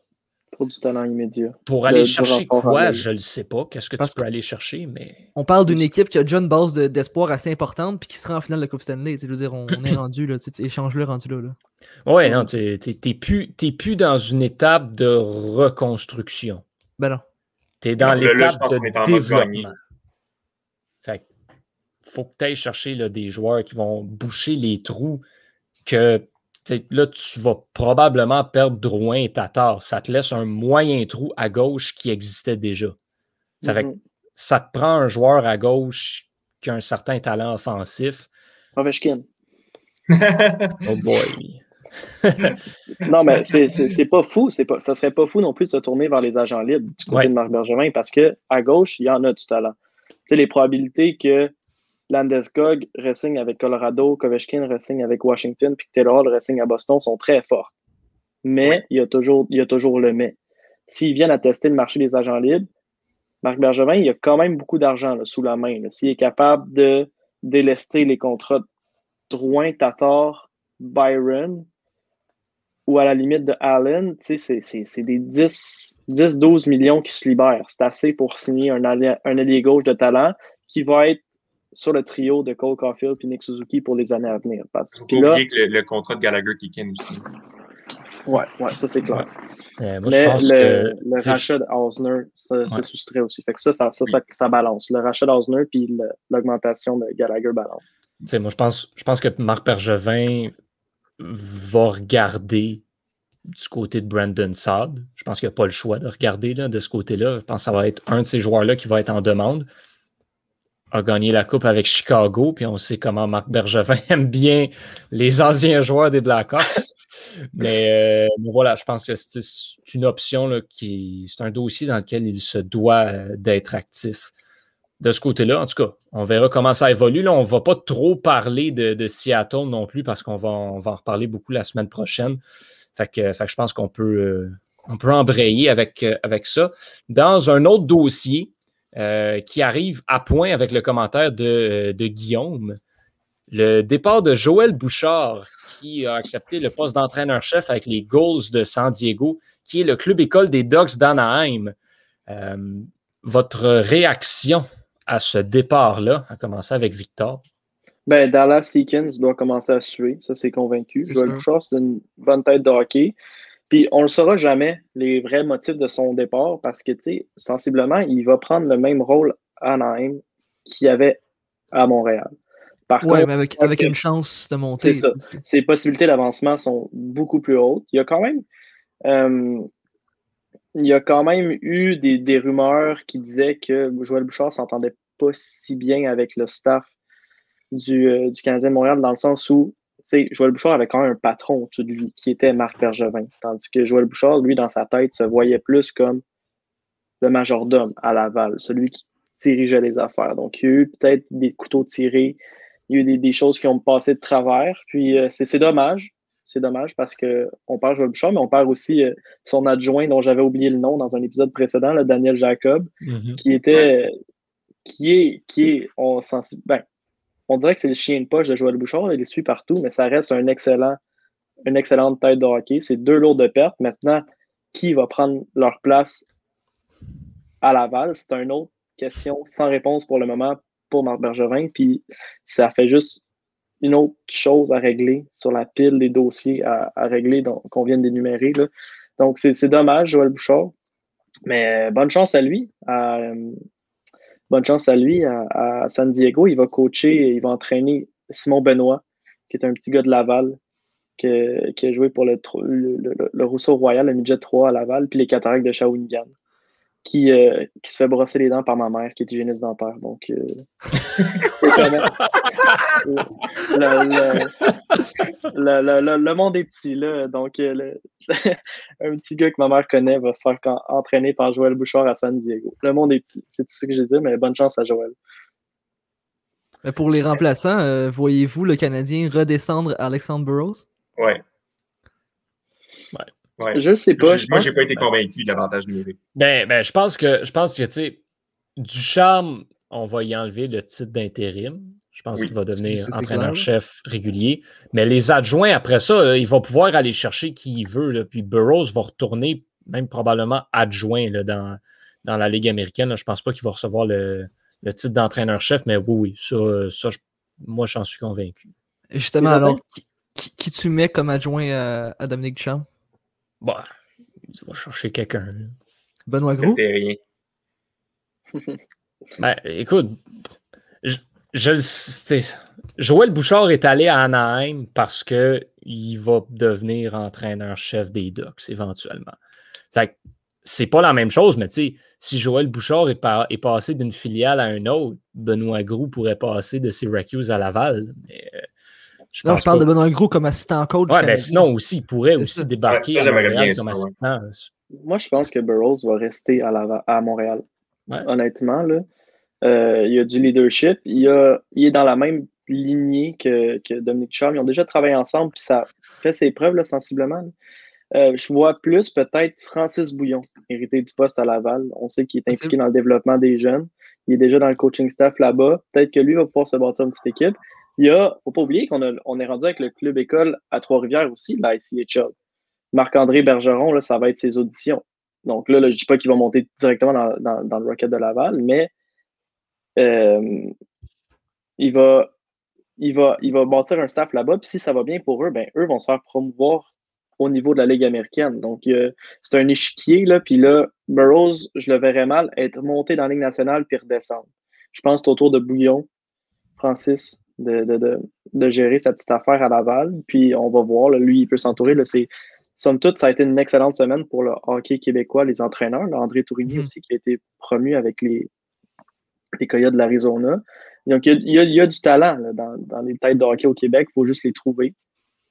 Pour du talent immédiat. Pour aller chercher quoi, je ne sais pas. Qu'est-ce que tu peux aller chercher, mais... On parle d'une équipe qui a déjà une base d'espoir assez importante puis qui sera en finale de la Coupe Stanley. Je veux dire, on, est *clears throat* rendu, là. Échange-le rendu là. là. Ouais, non, tu n'es plus, plus dans une étape de reconstruction. Ben non. Tu es dans l'étape de développement. Fait faut que tu ailles chercher des joueurs qui vont boucher les trous que là, tu vas probablement perdre Drouin et Tatar. Ça te laisse un moyen trou à gauche qui existait déjà. Ça, fait, mm-hmm. ça te prend un joueur à gauche qui a un certain talent offensif. Ovechkin. *laughs* oh boy. *laughs* non, mais c'est pas fou. Pas, ça serait pas fou non plus de se tourner vers les agents libres du côté de Marc Bergevin parce qu'à gauche, il y en a du talent. Tu sais, les probabilités que Landeskog resigne avec Colorado, Kovechkin resigne avec Washington, puis Taylor Hall resigne à Boston sont très fortes. Mais il, y a toujours, il y a toujours le mais. S'ils viennent à tester le marché des agents libres, Marc Bergevin, il y a quand même beaucoup d'argent sous la main. S'il est capable de délester les contrats de Drouin, Tatar, Byron, ou à la limite de Allen, c'est des 10-12 millions qui se libèrent. C'est assez pour signer un allié, un allié gauche de talent qui va être sur le trio de Cole Caulfield et Nick Suzuki pour les années à venir. Parce que là, que le, contrat de Gallagher kick aussi. Ouais, ouais, ça c'est clair. Euh, moi, Mais je pense le, le rachat d'Hausner, ça, ça soustrait aussi. Fait que ça, ça, ça, ça, balance. Le rachat d'Hausner puis l'augmentation de Gallagher balance. moi, je pense, je pense que Marc Pergevin va regarder du côté de Brandon Saad. Je pense qu'il n'y a pas le choix de regarder là, de ce côté-là. Je pense que ça va être un de ces joueurs-là qui va être en demande a gagné la Coupe avec Chicago, puis on sait comment Marc Bergevin *laughs* aime bien les anciens joueurs des Blackhawks. *laughs* mais, euh, mais, voilà, je pense que c'est une option là, qui. C'est un dossier dans lequel il se doit euh, d'être actif. de ce côté-là. En tout cas, on verra comment ça évolue. Là, on ne va pas trop parler de, Seattle non plus parce qu'on va, va en reparler beaucoup la semaine prochaine. Fait que, je pense qu'on peut, euh, on peut embrayer avec, avec ça. Dans un autre dossier euh, qui arrive à point avec le commentaire de, de, Guillaume, le départ de Joël Bouchard, qui a accepté le poste d'entraîneur-chef avec les Goals de San Diego, qui est le club école des Ducks d'Anaheim. votre réaction à ce départ-là, à commencer avec Victor? Ben, Dallas Seekins doit commencer à suer, ça c'est convaincu. Joël Bouchard, c'est une bonne tête de hockey. Puis on ne le saura jamais, les vrais motifs de son départ, parce que, tu sais, sensiblement, il va prendre le même rôle à Anaheim qu'il avait à Montréal. Par contre, mais avec, avec une chance de monter. C'est ça. Ses possibilités d'avancement sont beaucoup plus hautes. Il y a quand même. Euh, il y a quand même eu des, des rumeurs qui disaient que Joël Bouchard s'entendait pas si bien avec le staff du, euh, du Canadien de Montréal dans le sens où Joël Bouchard avait quand même un patron au-dessus de lui qui était Marc Bergevin. Tandis que Joël Bouchard, lui, dans sa tête, se voyait plus comme le majordome à Laval, celui qui dirigeait les affaires. Donc, il y a eu peut-être des couteaux tirés, il y a eu des, choses qui ont passé de travers. Puis, euh, c'est dommage. C'est dommage parce qu'on perd Joël Bouchard, mais on perd aussi euh, son adjoint dont j'avais oublié le nom dans un épisode précédent, le Daniel Jacob, mm-hmm. qui était, qui est, qui est, on ben, on dirait que c'est le chien de poche de Joël Bouchard, il les suit partout, mais ça reste un excellent, une excellente tête de hockey. C'est deux lourds de pertes. Maintenant, qui va prendre leur place à Laval? C'est une autre question sans réponse pour le moment pour Marc Bergevin. Puis ça fait juste une autre chose à régler sur la pile des dossiers à, régler qu'on vient d'énumérer. Donc, c'est dommage, Joël Bouchard. Mais bonne chance à lui. Euh, bonne chance à lui à, San Diego. Il va coacher, il va entraîner Simon Benoît, qui est un petit gars de Laval, qui, a joué pour le, le, Rousseau Royal, le midget 3 à Laval, puis les cataractes de Shawinigan qui, euh, qui se fait brosser les dents par ma mère, qui est hygiéniste dentaire. Donc, euh, *laughs* *laughs* *laughs* le, monde est petit, là. Donc, euh, *laughs* un petit gars que ma mère connaît va se faire entraîner par Joël Bouchard à San Diego. Le monde est petit. C'est tout ce que j'ai dit, mais bonne chance à Joël. pour les remplaçants, voyez-vous le Canadien redescendre Alexandre Burroughs? Ouais. Je sais pas. Je, moi, j'ai pas été convaincu de l'avantage numérique. Ben, ben, je pense que, je pense que, tu sais, du charme, on va y enlever le titre d'intérim. Je pense qu'il va devenir entraîneur-chef régulier. Mais les adjoints, après ça, il va pouvoir aller chercher qui il veut. Là. Puis Burroughs va retourner, même probablement adjoint là, dans, dans la Ligue américaine. Je ne pense pas qu'il va recevoir le, le titre d'entraîneur-chef, mais oui, oui, ça, ça moi, j'en suis convaincu. Justement, alors, qui, tu mets comme adjoint à, à Dominique Duchamp? Bah, il va chercher quelqu'un. Benoît Gros? rien. ben, écoute, je, Joël Bouchard est allé à Anaheim parce qu'il va devenir entraîneur-chef des Ducks éventuellement. C'est pas la même chose, mais si Joël Bouchard est, est passé d'une filiale à une autre, Benoît Gros pourrait passer de Syracuse à Laval. Mais euh, je non, je parle de Benoît Gros comme assistant coach. Ouais, mais sinon aussi, il pourrait aussi débarquer à Montréal comme assistant. Moi, je pense que Burroughs va rester à, à Montréal. Honnêtement, là. Euh, il y a du leadership. Il, a, il, est dans la même lignée que, que Dominique Charles. Ils ont déjà travaillé ensemble, puis ça fait ses preuves là, sensiblement. Euh, je vois plus peut-être Francis Bouillon, hérité du poste à Laval. On sait qu'il est impliqué dans le développement des jeunes. Il est déjà dans le coaching staff là-bas. Peut-être que lui va pouvoir se bâtir une petite équipe. Il y a, faut pas oublier qu'on on est rendu avec le club école à Trois-Rivières aussi, la ICHL. Marc-André Bergeron, là, ça va être ses auditions. Donc là, là je dis pas qu'il va monter directement dans, dans, le Rocket de Laval, mais euh, il va il va, il va bâtir un staff là-bas. Puis si ça va bien pour eux, ben eux vont se faire promouvoir au niveau de la Ligue américaine. Donc, c'est un échiquier, là. Puis là, Burroughs, je le verrais mal être monté dans la Ligue nationale puis redescendre. Je pense que c'est autour de Bouillon, Francis, de, gérer sa petite affaire à Laval. Puis on va voir, lui, il peut s'entourer. Somme toute, ça a été une excellente semaine pour le hockey québécois, les entraîneurs. André Tourigny mm-hmm. aussi, qui a été promu avec les, les Coyotes de l'Arizona. Donc, il y, a, du talent dans, les têtes de hockey au Québec. Il faut juste les trouver.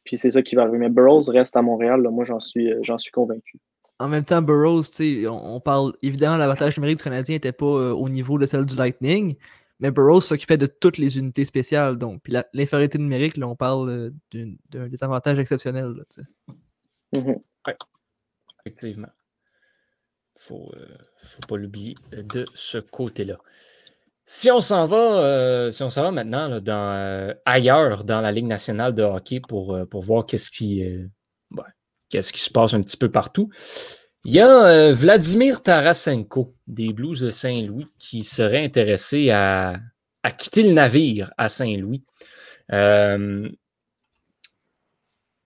Puis c'est ça qui va arriver. Mais Burroughs reste à Montréal. moi, j'en suis, j'en suis convaincu. en même temps, Burroughs, on, on parle évidemment, l'avantage numérique du Canadien n'était pas euh, au niveau de celle du Lightning, mais Burroughs s'occupait de toutes les unités spéciales. Donc, puis l'infériorité numérique, là, on parle euh, d'un désavantage exceptionnel. Mm-hmm. Effectivement. Il ne faut, pas l'oublier de ce côté-là. Si on s'en va, euh, si on s'en va maintenant dans, euh, ailleurs dans la Ligue nationale de hockey pour, euh, pour voir qu'est-ce qui, qu'est-ce qui se passe un petit peu partout, il y a Vladimir Tarasenko des Blues de Saint-Louis qui serait intéressé à, à, quitter le navire à Saint-Louis. à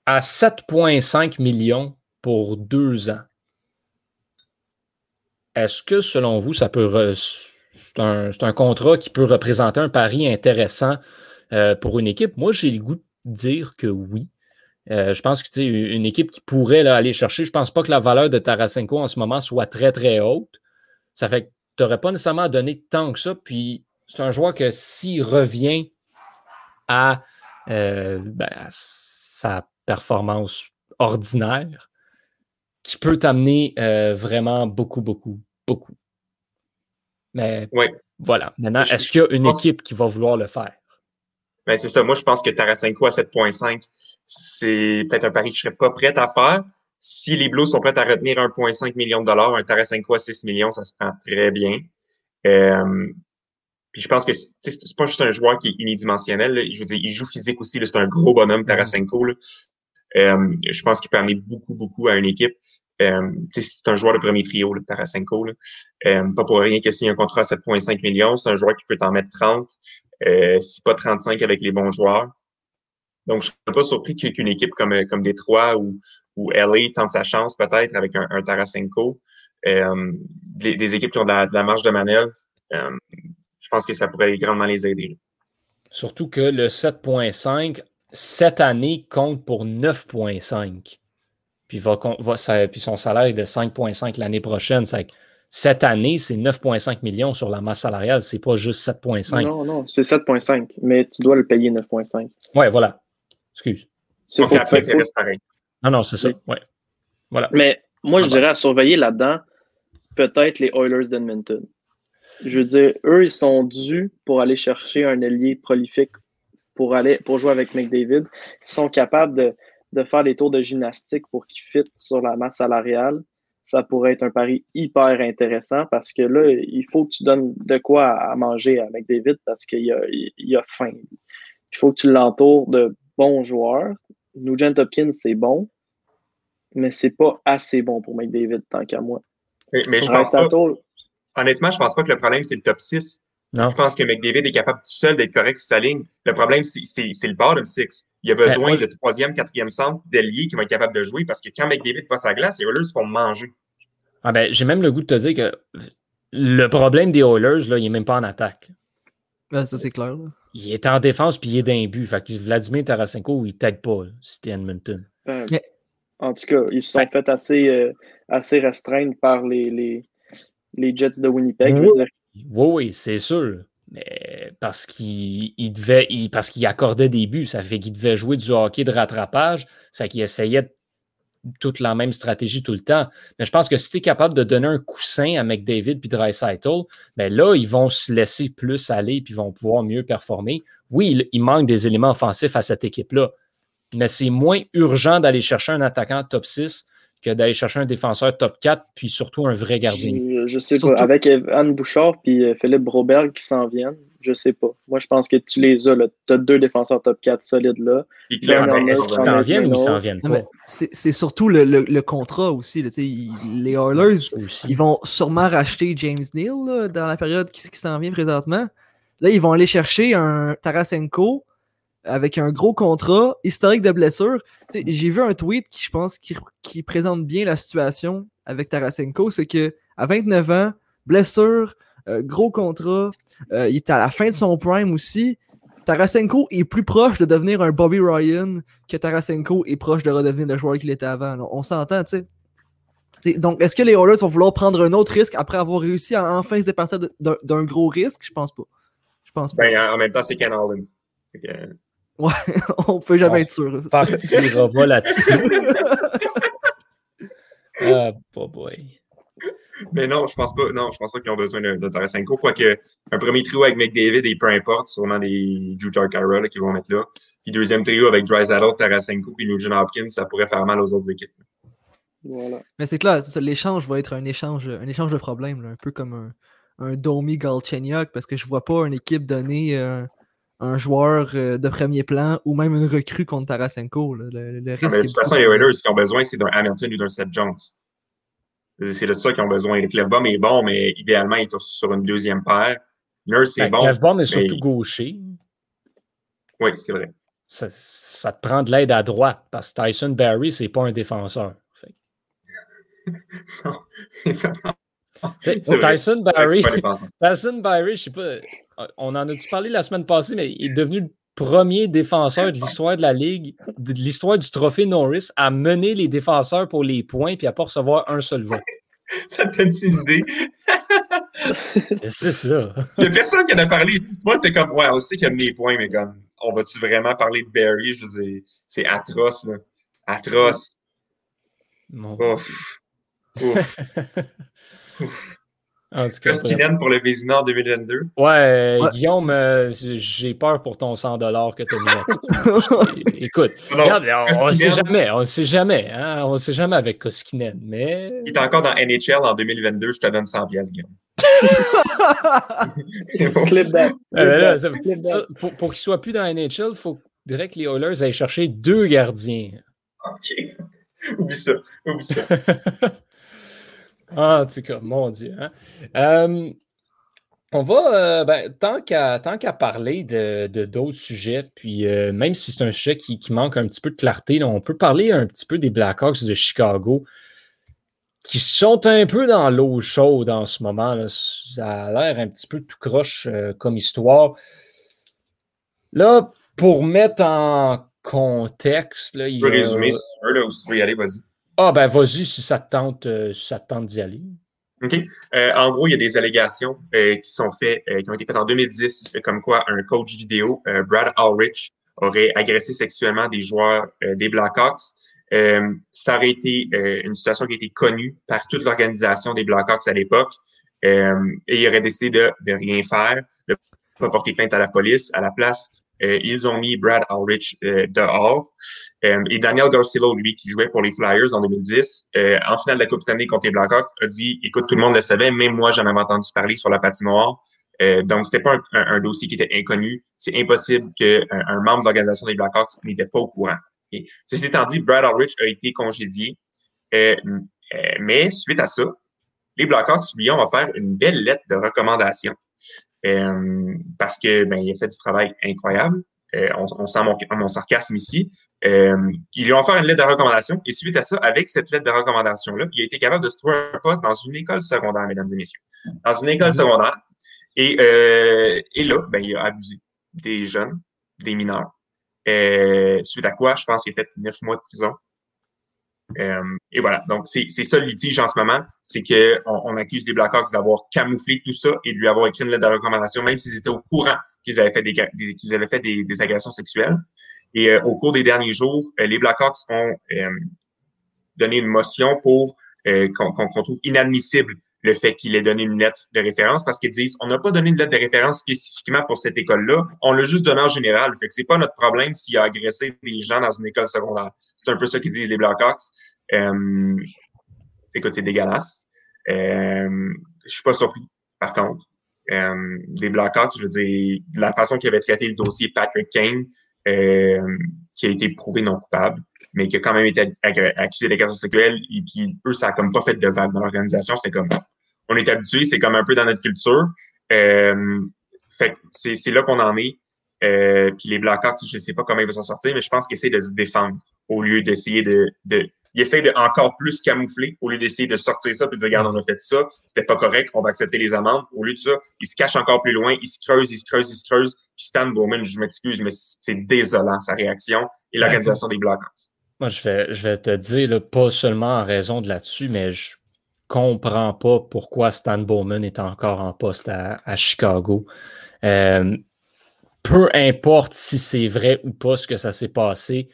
7,5 millions pour deux ans. Est-ce que, selon vous, ça peut. C'est un, contrat qui peut représenter un pari intéressant euh, pour une équipe? Moi, j'ai le goût de dire que oui. Euh, je pense que c'est une équipe qui pourrait aller chercher. Je ne pense pas que la valeur de Tarasenko en ce moment soit très, très haute. Ça fait que tu n'aurais pas nécessairement donné tant que ça. Puis c'est un joueur que s'il revient à, euh, ben, à sa performance ordinaire, qui peut t'amener vraiment beaucoup, beaucoup, beaucoup. Mais voilà. Maintenant, est-ce qu'il y a une équipe qui va vouloir le faire? Ben, c'est ça. Moi, je pense que Tarasenko à 7.5, c'est peut-être un pari que je serais pas prêt à faire. Si les Blues sont prêts à retenir 1,5 million de dollars, un Tarasenko à 6 millions, ça se prend très bien. Euh, puis je pense que c'est pas juste un joueur qui est unidimensionnel. Je veux dire, il joue physique aussi. C'est un gros bonhomme, Tarasenko. Là. Euh, je pense qu'il peut amener beaucoup, beaucoup à une équipe. Euh, c'est un joueur de premier trio, le Tarasenko. Euh, pas pour rien que s'il a un contrat à 7,5 millions, c'est un joueur qui peut en mettre 30, euh, si pas 35 avec les bons joueurs. Donc, je ne serais pas surpris qu'une équipe comme, comme Détroit ou, ou LA tente sa chance peut-être avec un, un Tarasenko. Euh, des, équipes qui ont de la, marge de manœuvre, euh, je pense que ça pourrait grandement les aider. Surtout que le 7.5, cette année, compte pour 9.5. Puis, va, puis son salaire est de 5,5 l'année prochaine. cette année, c'est 9,5 millions sur la masse salariale. C'est pas juste 7,5. Non, non, c'est 7,5, mais tu dois le payer 9,5. Ouais, voilà. Excuse. C'est pour pareil. Non, non, c'est ça. Ouais. Voilà. Mais moi, je dirais à surveiller là-dedans, peut-être les Oilers d'Edmonton. Je veux dire, eux, ils sont dus pour aller chercher un ailier prolifique pour aller pour jouer avec McDavid. Ils sont capables de de faire des tours de gymnastique pour qu'ils fit sur la masse salariale, ça pourrait être un pari hyper intéressant parce que là, il faut que tu donnes de quoi à manger à McDavid parce qu'il a, il a faim. Il faut que tu l'entoures de bons joueurs. Nugent Hopkins, c'est bon, mais c'est pas assez bon pour McDavid tant qu'à moi. Mais, je pense pas, honnêtement, je pense pas que le problème, c'est le top 6. Je pense que McDavid est capable tout seul d'être correct sur sa ligne. Le problème, c'est le bottom six. Il a ben, besoin de troisième, quatrième centre d'alliés qui vont être capables de jouer parce que quand McDavid passe à la glace, les Oilers se font manger. Ah ben, j'ai même le goût de te dire que le problème des Oilers, là, il n'est même pas en attaque. ça, c'est clair. Il est en défense puis il est d'un but. Fait que Vladimir Tarasenko, il ne t'aide pas, c'était Edmonton. Euh, en tout cas, ils se sont fait assez, euh, assez restreindre par les, les, les Jets de Winnipeg. Oui, c'est sûr. Mais parce qu'il devait, parce qu'il accordait des buts, ça fait qu'il devait jouer du hockey de rattrapage, ça qu'il essayait toute la même stratégie tout le temps. Mais je pense que si tu es capable de donner un coussin à McDavid puis Dreisaitl, ben là, ils vont se laisser plus aller puis vont pouvoir mieux performer. Oui, il, manque des éléments offensifs à cette équipe-là, mais c'est moins urgent d'aller chercher un attaquant top 6 que d'aller chercher un défenseur top 4, puis surtout un vrai gardien. Je, sais pas. Avec Anne Bouchard puis euh, Philippe Broberg qui s'en viennent, je sais pas. Moi, je pense que tu les as. Tu as deux défenseurs top 4 solides là. Est-ce qu'ils s'en viennent ou ils s'en viennent pas? C'est surtout le, le, contrat aussi. Là, les Oilers, ils vont sûrement racheter James Neal dans la période qui, qui s'en vient présentement. Là, ils vont aller chercher un Tarasenko avec un gros contrat, historique de blessure. J'ai vu un tweet qui, je pense, qui, présente bien la situation avec Tarasenko. C'est que à 29 ans, blessure, euh, gros contrat, euh, il est à la fin de son prime aussi. Tarasenko est plus proche de devenir un Bobby Ryan que Tarasenko est proche de redevenir le joueur qu'il était avant. On s'entend, tu sais. Donc, est-ce que les Oilers vont vouloir prendre un autre risque après avoir réussi à enfin se départir d'un gros risque? Je pense pas. Je pense pas. Ben, en même temps, c'est Ken Holland. Ouais, *laughs* on peut jamais être sûr. partira pas là-dessus. *laughs* Ah, oh boy. Mais non, je pense pas. Non, je pense pas qu'ils ont besoin de, de Tarasenko. Quoique un premier trio avec McDavid et peu importe, sûrement des Drew Jarkara qui vont mettre là. Puis deuxième trio avec Drysdale, Tarasenko puis Nugent Hopkins, ça pourrait faire mal aux autres équipes. Voilà. Mais c'est clair, l'échange va être un échange, un échange de problèmes, un peu comme un, un Domi Galchenyuk, parce que je vois pas une équipe donner euh, un joueur euh, de premier plan ou même une recrue contre Tarasenko. Le, de toute façon, les Raiders, ce qu'ils ont besoin, c'est d'un Hamilton ou d'un Seth Jones. C'est de ça qu'ils ont besoin. Clefbaum est bon, mais idéalement, il est sur une deuxième paire. Nurse est ben, bon. Clefbaum est surtout gaucher. Oui, c'est vrai. Ça, te prend de l'aide à droite parce que Tyson Barry, c'est pas un défenseur. *laughs* non, c'est Tyson Barry, Tyson Barry, je sais pas, on en a-tu parlé la semaine passée, mais il est devenu le premier défenseur de l'histoire de la Ligue, de l'histoire du trophée Norris, à mener les défenseurs pour les points puis à pas recevoir un seul vote. *laughs* Ça te donne une idée. *laughs* c'est ça. Il n'y a personne qui en a parlé. Moi, t'es comme, ouais, on sait qu'il y a des points, mais comme, on va-tu vraiment parler de Barry? Je veux dire, c'est atroce, là. Atroce. Mon Ouf. Ouf. *laughs* Ouf. Koskinen pour le Vézina en 2022. Ouais, Guillaume, euh, j'ai peur pour ton 100 que tu as mis là-dessus. *laughs* Écoute, on ne sait jamais, on ne sait jamais, hein, on ne sait jamais avec Koskinen, mais... Il est encore dans NHL en 2022, je te donne 100 pièces, Guillaume. *laughs* pour, pour qu'il soit plus dans NHL, il faut direct que les Oilers aillent chercher deux gardiens. OK. Oublie ça, oublie ça. *laughs* Ah, en tout cas, mon Dieu. Hein. Euh, on va, euh, ben, tant qu'à parler de d'autres sujets, puis euh, même si c'est un sujet qui, manque un petit peu de clarté, on peut parler un petit peu des Blackhawks de Chicago qui sont un peu dans l'eau chaude en ce moment. Ça a l'air un petit peu tout croche comme histoire. Là, pour mettre en contexte, là, il y a... résumer si tu veux, là, ou si tu veux y aller, vas-y. Ah, ben vas-y si ça te tente, euh, ça tente d'y aller. OK. Euh, en gros, il y a des allégations euh, qui sont faites, qui ont été faites en 2010, comme quoi un coach vidéo, Brad Ulrich, aurait agressé sexuellement des joueurs des Blackhawks. ça aurait été une situation qui a été connue par toute l'organisation des Blackhawks à l'époque. et il aurait décidé de, de rien faire, de pas porter plainte à la police. À la place, euh, ils ont mis Brad Ulrich euh, dehors. Euh, et Daniel Garcillo, lui, qui jouait pour les Flyers en 2010, en finale de la Coupe Stanley contre les Blackhawks, a dit, écoute, tout le monde le savait, même moi, j'en avais entendu parler sur la patinoire. Euh, donc, c'était pas un, dossier qui était inconnu. C'est impossible qu'un un membre de l'organisation des Blackhawks n'était pas au courant. Ceci étant dit, Brad Ulrich a été congédié. mais suite à ça, les Blackhawks lui ont offert une belle lettre de recommandation. Euh, parce que ben, il a fait du travail incroyable. Euh, on, sent mon, sarcasme ici. Euh, ils lui ont fait une lettre de recommandation et suite à ça, avec cette lettre de recommandation-là, il a été capable de se trouver un poste dans une école secondaire, mesdames et messieurs. Dans une école mm-hmm. secondaire. Et, et là, ben, il a abusé des jeunes, des mineurs. suite à quoi, je pense qu'il a fait neuf mois de prison. Euh, et voilà. Donc, c'est ça le litige en ce moment. C'est qu'on on accuse les Blackhawks d'avoir camouflé tout ça et de lui avoir écrit une lettre de recommandation, même s'ils étaient au courant qu'ils avaient fait des, qu'ils avaient fait des, des, agressions sexuelles. Et euh, au cours des derniers jours, euh, les Blackhawks ont donné une motion pour qu'on trouve inadmissible le fait qu'il ait donné une lettre de référence parce qu'ils disent on n'a pas donné une lettre de référence spécifiquement pour cette école-là, on l'a juste donné en général. Fait que c'est pas notre problème s'il a agressé des gens dans une école secondaire. C'est un peu ça qu'ils disent les Blackhawks. Écoute, c'est dégueulasse. Euh, je suis pas surpris, par contre. Euh, les Blackhawks, je veux dire, la façon qu'ils avaient traité le dossier Patrick Kane, euh, qui a été prouvé non coupable, mais qui a quand même été accusé d'agression sexuelle, et puis eux, ça a comme pas fait de vague dans l'organisation. C'était comme on est habitué, c'est comme un peu dans notre culture. Euh, c'est là qu'on en est. Puis les Blackhawks, je ne sais pas comment ils vont s'en sortir, mais je pense qu'ils essaient de se défendre au lieu d'essayer de, de. Ils essaient de encore plus camoufler au lieu d'essayer de sortir ça puis de dire regarde, on a fait ça, c'était pas correct, on va accepter les amendes. Au lieu de ça, ils se cachent encore plus loin, ils se creusent, ils se creusent, ils se creusent. Puis Stan Bowman, je m'excuse, mais c'est désolant sa réaction et l'organisation des Blackhawks. Moi, je vais, je vais te dire, pas seulement en raison de là-dessus, mais je comprends pas pourquoi Stan Bowman est encore en poste à, Chicago. Euh, peu importe si c'est vrai ou pas ce que ça s'est passé,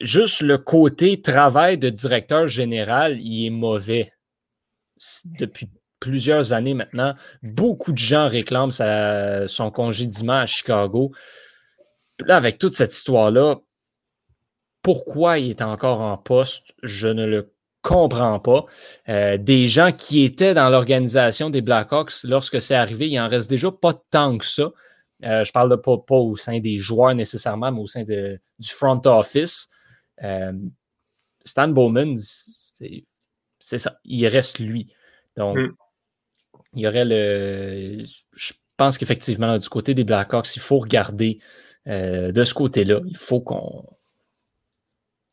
juste le côté travail de directeur général, il est mauvais depuis plusieurs années maintenant. Beaucoup de gens réclament son congédiement à Chicago. Là, avec toute cette histoire-là, pourquoi il est encore en poste, je ne le comprends pas. Euh, des gens qui étaient dans l'organisation des Blackhawks lorsque c'est arrivé, il en reste déjà pas tant que ça. Euh, je parle de pas, pas, au sein des joueurs nécessairement, mais au sein de, du front office. Euh, Stan Bowman, c'est ça, il reste lui. Donc, mm. il y aurait le. Je pense qu'effectivement, du côté des Blackhawks, il faut regarder de ce côté-là. Il faut qu'on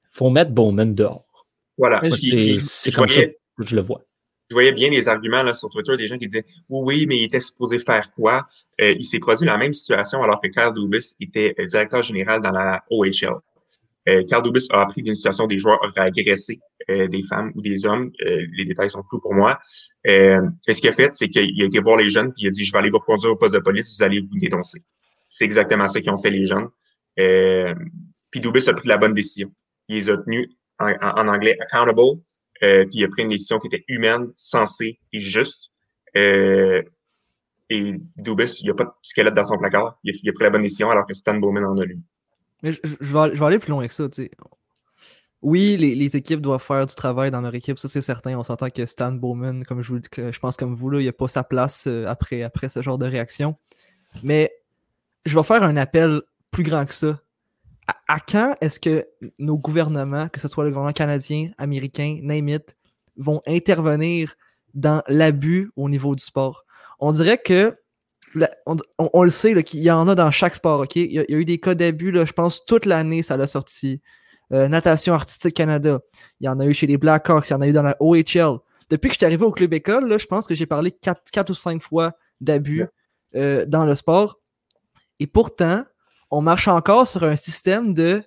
faut mettre Bowman dehors. Voilà. C'est comme ça que je le vois. Je voyais bien des arguments là, sur Twitter, des gens qui disaient Oui, oui, mais il était supposé faire quoi? Euh, il s'est produit la même situation alors que Carl Dubis était euh, directeur général dans la OHL. Euh, Dubis a appris d'une situation des joueurs auraient agressé euh, des femmes ou des hommes. les détails sont flous pour moi. et ce qu'il a fait, c'est qu'il a été voir les jeunes puis il a dit Je vais aller vous conduire au poste de police, vous allez vous dénoncer. C'est exactement ça qu'ils ont fait les jeunes. puis Dubis a pris la bonne décision il les a tenus en, anglais accountable, euh, puis il a pris une décision qui était humaine, sensée et juste. Euh, et Dubis, il n'y a pas de squelette dans son placard. Il a, pris la bonne décision alors que Stan Bowman en a lui. Mais je, vais, aller plus loin que ça. Oui, les, équipes doivent faire du travail dans leur équipe, ça c'est certain. On s'entend que Stan Bowman, comme je vous je pense comme vous, là, il n'a pas sa place euh, après, après ce genre de réaction. Mais je vais faire un appel plus grand que ça à, quand est-ce que nos gouvernements, que ce soit le gouvernement canadien, américain, name it, vont intervenir dans l'abus au niveau du sport? On dirait que on, le sait qu'il y en a dans chaque sport, OK? Il y a, eu des cas d'abus, je pense, toute l'année, ça l'a sorti. Euh, Natation Artistique Canada, il y en a eu chez les Blackhawks, il y en a eu dans la OHL. Depuis que je suis arrivé au club école, je pense que j'ai parlé quatre, ou cinq fois d'abus euh, dans le sport. Et pourtant, on marche encore sur un système de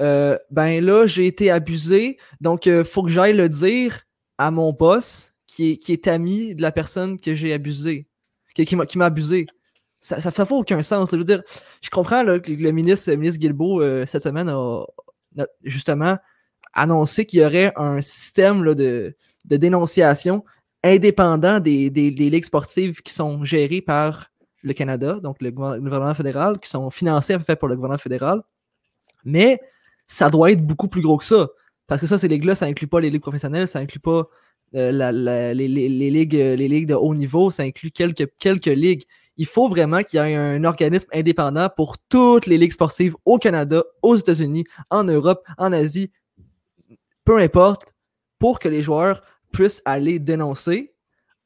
euh, ben là, j'ai été abusé, donc il euh, faut que j'aille le dire à mon boss qui est, qui est ami de la personne que j'ai abusé, qui, qui m'a abusé. Ça ne fait aucun sens. Je veux dire, je comprends que le ministre, ministre Guilbeault, euh, cette semaine, a, justement annoncé qu'il y aurait un système de, dénonciation indépendant des, des, ligues sportives qui sont gérées par le Canada, donc le gouvernement fédéral, qui sont financés à peu pour le gouvernement fédéral. Mais ça doit être beaucoup plus gros que ça. Parce que ça, ces ligues-là, ça inclut pas les ligues professionnelles, ça inclut pas euh, les, ligues, les ligues de haut niveau, ça inclut quelques, quelques ligues. Il faut vraiment qu'il y ait un organisme indépendant pour toutes les ligues sportives au Canada, aux États-Unis, en Europe, en Asie, peu importe, pour que les joueurs puissent aller dénoncer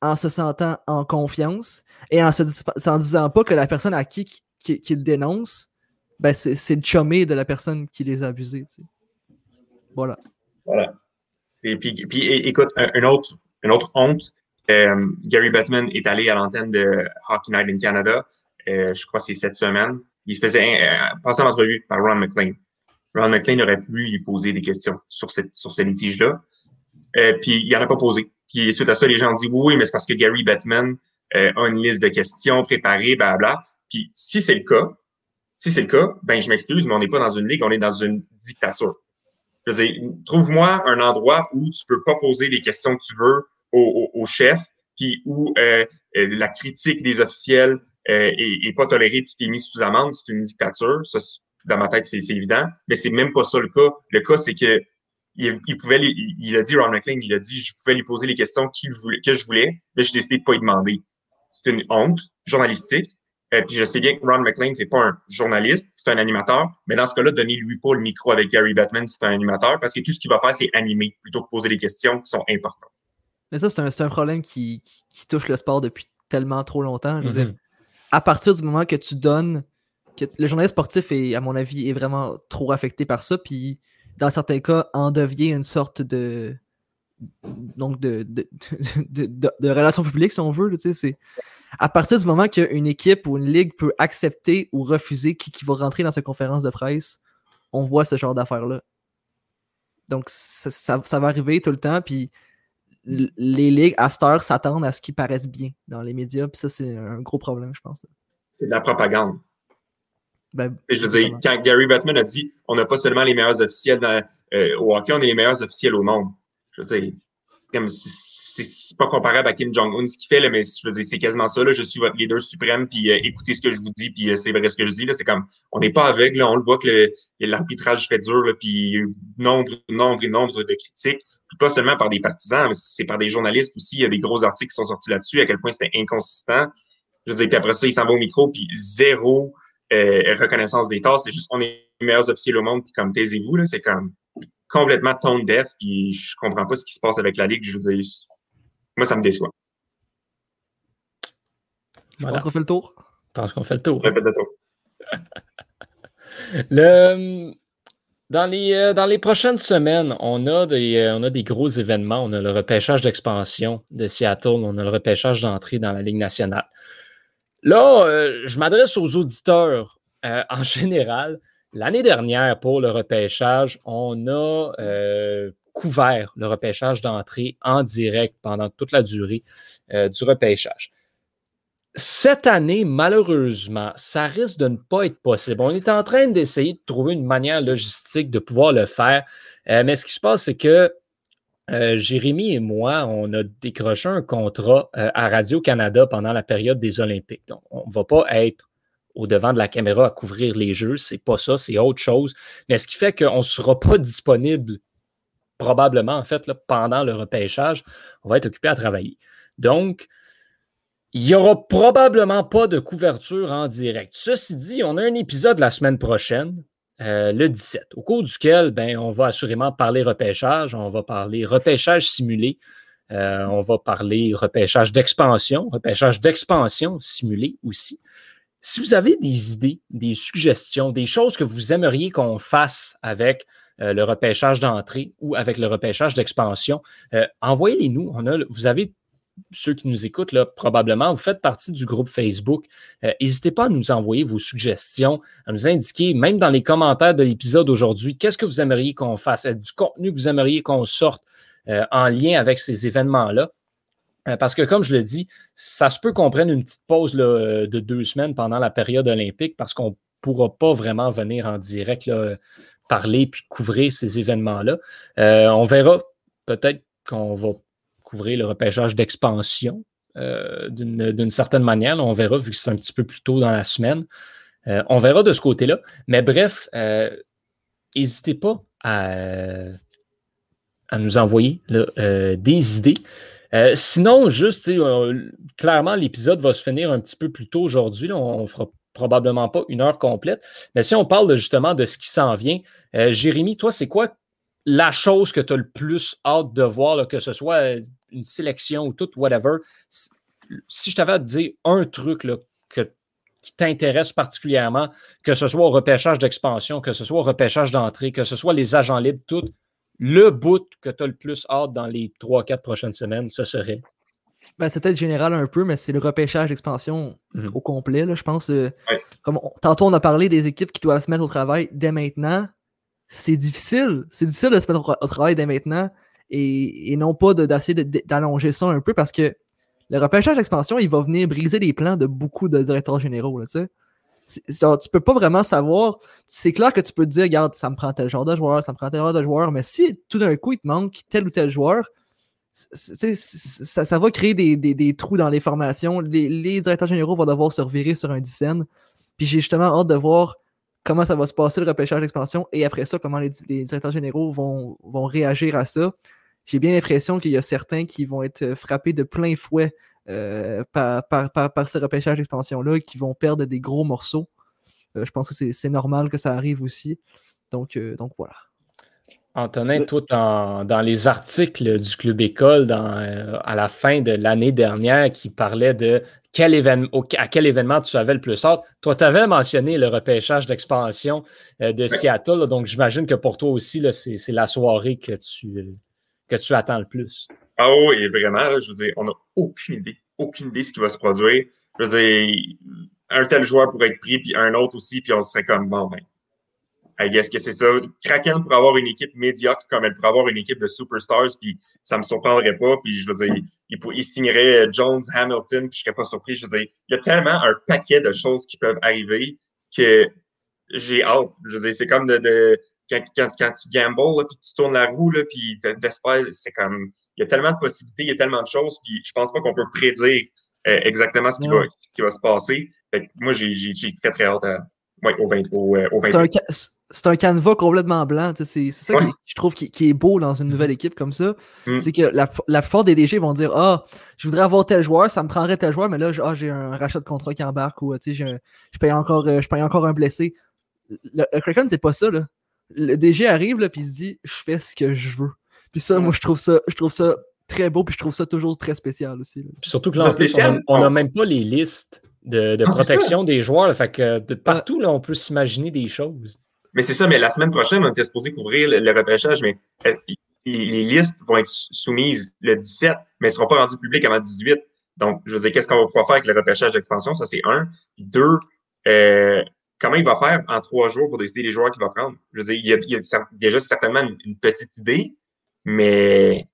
en se sentant en confiance et en se disant pas que la personne à qui, qui, le dénonce, ben c'est le chumé de la personne qui les a abusés. Voilà. Voilà. Et puis, puis écoute, une autre, autre honte, euh, Gary Bettman est allé à l'antenne de Hockey Night in Canada, euh, je crois que c'est cette semaine. Il se faisait euh, passer en entrevue par Ron McLean. Ron McLean aurait pu lui poser des questions sur, cette, sur ce litige-là. puis il n'en a pas posé. Puis suite à ça, les gens ont dit oui, mais c'est parce que Gary Bettman euh, une liste de questions préparées, bla Puis si c'est le cas, si c'est le cas, ben je m'excuse, mais on n'est pas dans une ligue, on est dans une dictature. Je veux dire, trouve-moi un endroit où tu peux pas poser les questions que tu veux au, au, chef, puis où euh, euh, la critique des officiels euh, est, pas tolérée puis qui est mise sous amende, c'est une dictature. Ça, dans ma tête, c'est évident. Mais c'est même pas ça le cas. Le cas, c'est que il, pouvait, il, a dit, Ron McLean, il a dit, je pouvais lui poser les questions voulait, que je voulais, mais j'ai décidé de pas y demander. C'est une honte journalistique. Et euh, puis je sais bien que Ron McLean, c'est pas un journaliste, c'est un animateur. Mais dans ce cas-là, donnez-lui pas le micro avec Gary Batman si c'est un animateur, parce que tout ce qu'il va faire, c'est animer plutôt que poser des questions qui sont importantes. Mais ça, c'est un, un, problème qui, qui, touche le sport depuis tellement trop longtemps. Je veux dire, mm-hmm. à partir du moment que tu donnes, que le journaliste sportif est, à mon avis, est vraiment trop affecté par ça, puis dans certains cas, en devient une sorte de donc de, de, de, *laughs* relation publique, si on veut. C'est à partir du moment qu'une équipe ou une ligue peut accepter ou refuser qui, qui va rentrer dans sa conférence de presse, on voit ce genre d'affaires-là. Donc, ça, va arriver tout le temps, puis les ligues, à cette heure, s'attendent à ce qui paraisse bien dans les médias, puis ça, c'est un gros problème, je pense. C'est de la propagande. Ben, je veux dire, quand Gary Batman a dit on n'a pas seulement les meilleurs officiels dans, euh, au hockey, on est les meilleurs officiels au monde. Je veux dire, c'est pas comparable à Kim Jong-un ce qu'il fait, là, mais je veux dire, c'est quasiment ça. Là, je suis votre leader suprême, puis euh, écoutez ce que je vous dis, puis euh, c'est vrai ce que je dis. Là, c'est comme on n'est pas aveugle, là, on le voit que l'arbitrage fait dur, là, puis nombre, nombre et nombre de critiques, pas seulement par des partisans, mais c'est par des journalistes aussi. Il y a des gros articles qui sont sortis là-dessus, à quel point c'était inconsistant. Je veux dire, puis après ça, il s'en va au micro, puis zéro euh, reconnaissance des tâches. C'est juste on est les meilleurs officiers au monde, puis comme taisez-vous, là, c'est comme complètement tone deaf, puis je comprends pas ce qui se passe avec la Ligue. Je veux dire, moi, ça me déçoit. Je pense qu'on fait le tour. Je pense qu'on fait le tour. On fait le tour. *laughs* le, dans, les, euh, dans les prochaines semaines, on a, des, euh, on a des gros événements. On a le repêchage d'expansion de Seattle. On a le repêchage d'entrée dans la Ligue nationale. Là, euh, je m'adresse aux auditeurs en *laughs* général. L'année dernière, pour le repêchage, on a euh, couvert le repêchage d'entrée en direct pendant toute la durée euh, du repêchage. Cette année, malheureusement, ça risque de ne pas être possible. On est en train d'essayer de trouver une manière logistique de pouvoir le faire. Euh, mais ce qui se passe, c'est que Jérémy et moi, on a décroché un contrat à Radio-Canada pendant la période des Olympiques. Donc, on ne va pas être au devant de la caméra à couvrir les jeux. C'est pas ça, c'est autre chose. Mais ce qui fait qu'on ne sera pas disponible probablement, en fait, pendant le repêchage. On va être occupé à travailler. Donc, il n'y aura probablement pas de couverture en direct. Ceci dit, on a un épisode la semaine prochaine, euh, le 17, au cours duquel ben, on va assurément parler repêchage, on va parler repêchage simulé, euh, on va parler repêchage d'expansion, repêchage d'expansion simulé aussi. Si vous avez des idées, des suggestions, des choses que vous aimeriez qu'on fasse avec euh, le repêchage d'entrée ou avec le repêchage d'expansion, euh, envoyez-les nous. vous avez ceux qui nous écoutent, là, probablement, vous faites partie du groupe Facebook. Euh, n'hésitez pas à nous envoyer vos suggestions, à nous indiquer, même dans les commentaires de l'épisode aujourd'hui, qu'est-ce que vous aimeriez qu'on fasse, du contenu que vous aimeriez qu'on sorte en lien avec ces événements-là? Euh, parce que, comme je le dis, ça se peut qu'on prenne une petite pause de deux semaines pendant la période olympique parce qu'on ne pourra pas vraiment venir en direct parler puis couvrir ces événements-là. Euh, on verra peut-être qu'on va couvrir le repêchage d'expansion euh, d'une certaine manière. on verra, vu que c'est un petit peu plus tôt dans la semaine. on verra de ce côté-là. Mais bref, n'hésitez pas à, à, nous envoyer des idées. Euh, sinon, juste, clairement, l'épisode va se finir un petit peu plus tôt aujourd'hui. On ne fera probablement pas une heure complète. Mais si on parle justement de ce qui s'en vient, euh, Jérémy, toi, c'est quoi la chose que tu as le plus hâte de voir, que ce soit euh, une sélection ou tout, whatever? Si je t'avais à te dire un truc qui t'intéresse particulièrement, que ce soit au repêchage d'expansion, que ce soit au repêchage d'entrée, que ce soit les agents libres, tout, le bout que tu as le plus hâte dans les 3-4 prochaines semaines, ce serait? Ben, c'est peut-être général un peu, mais c'est le repêchage d'expansion mhm. au complet. Là, je pense, euh, comme tantôt on a parlé des équipes qui doivent se mettre au travail dès maintenant. C'est difficile. C'est difficile de se mettre au, travail dès maintenant et, non pas d'essayer d'allonger ça un peu parce que le repêchage d'expansion, il va venir briser les plans de beaucoup de directeurs généraux. Là, tu peux pas vraiment savoir. C'est clair que tu peux te dire, regarde, ça me prend tel genre de joueur, ça me prend tel genre de joueur, mais si tout d'un coup, il te manque tel ou tel joueur, ça, va créer des, trous dans les formations. Les, directeurs généraux vont devoir se revirer sur un dizaine. Puis j'ai justement hâte de voir comment ça va se passer le repêchage d'expansion et après ça, comment les, directeurs généraux vont, vont réagir à ça. J'ai bien l'impression qu'il y a certains qui vont être frappés de plein fouet euh, par, par, ce repêchage d'expansion-là qui vont perdre des gros morceaux. Euh, je pense que c'est normal que ça arrive aussi. Donc, euh, donc voilà. Antonin, toi, dans, les articles du Club École à la fin de l'année dernière qui parlait de quel événement, à quel événement tu avais le plus hâte, toi, tu avais mentionné le repêchage d'expansion de Seattle. donc, j'imagine que pour toi aussi, c'est la soirée que tu, que tu attends le plus. Oui, vraiment, je veux dire, on n'a aucune idée, aucune idée de ce qui va se produire. Je veux dire, un tel joueur pourrait être pris, puis un autre aussi, puis on serait comme, bon, ben, guess que c'est ça. Kraken pourrait avoir une équipe médiocre comme elle pourrait avoir une équipe de superstars, puis ça me surprendrait pas. Puis je veux dire, il, signerait Jones, Hamilton, puis je serais pas surpris. Je veux dire, il y a tellement un paquet de choses qui peuvent arriver que j'ai hâte. Je veux dire, c'est comme de, quand, tu gambles, puis tu tournes la roue, puis t'espères, c'est comme, il y a tellement de possibilités, il y a tellement de choses, puis je pense pas qu'on peut prédire euh, exactement ce qui, va, ce qui va se passer. Fait que moi, j'ai très, très hâte à, ouais, au 20, au, euh, au 20 c'est un canevas complètement blanc. C'est ça que je trouve qui, est beau dans une nouvelle équipe comme ça. Mm. C'est que la, la, plupart des DG vont dire Ah, je voudrais avoir tel joueur, ça me prendrait tel joueur, mais là, ah, j'ai un rachat de contrat qui embarque ou je, paye encore, euh, je paye encore un blessé. Le, Kraken, c'est pas ça. Là. Le DG arrive puis il se dit Je fais ce que je veux. Puis ça, moi, je trouve ça, je trouve ça très beau, puis je trouve ça toujours très spécial aussi. surtout que là, on n'a même pas les listes de, de protection des joueurs. Fait que de partout, là, on peut s'imaginer des choses. Mais c'est ça, mais la semaine prochaine, on était supposé couvrir le, repêchage, mais euh, les, listes vont être soumises le 17, mais elles ne seront pas rendues publiques avant le 18. Donc, je veux dire, qu'est-ce qu'on va pouvoir faire avec le repêchage d'expansion? Ça, c'est un. deux, euh, comment il va faire en trois jours pour décider les joueurs qu'il va prendre? Je veux dire, il y a, il y a déjà certainement une, petite idée, mais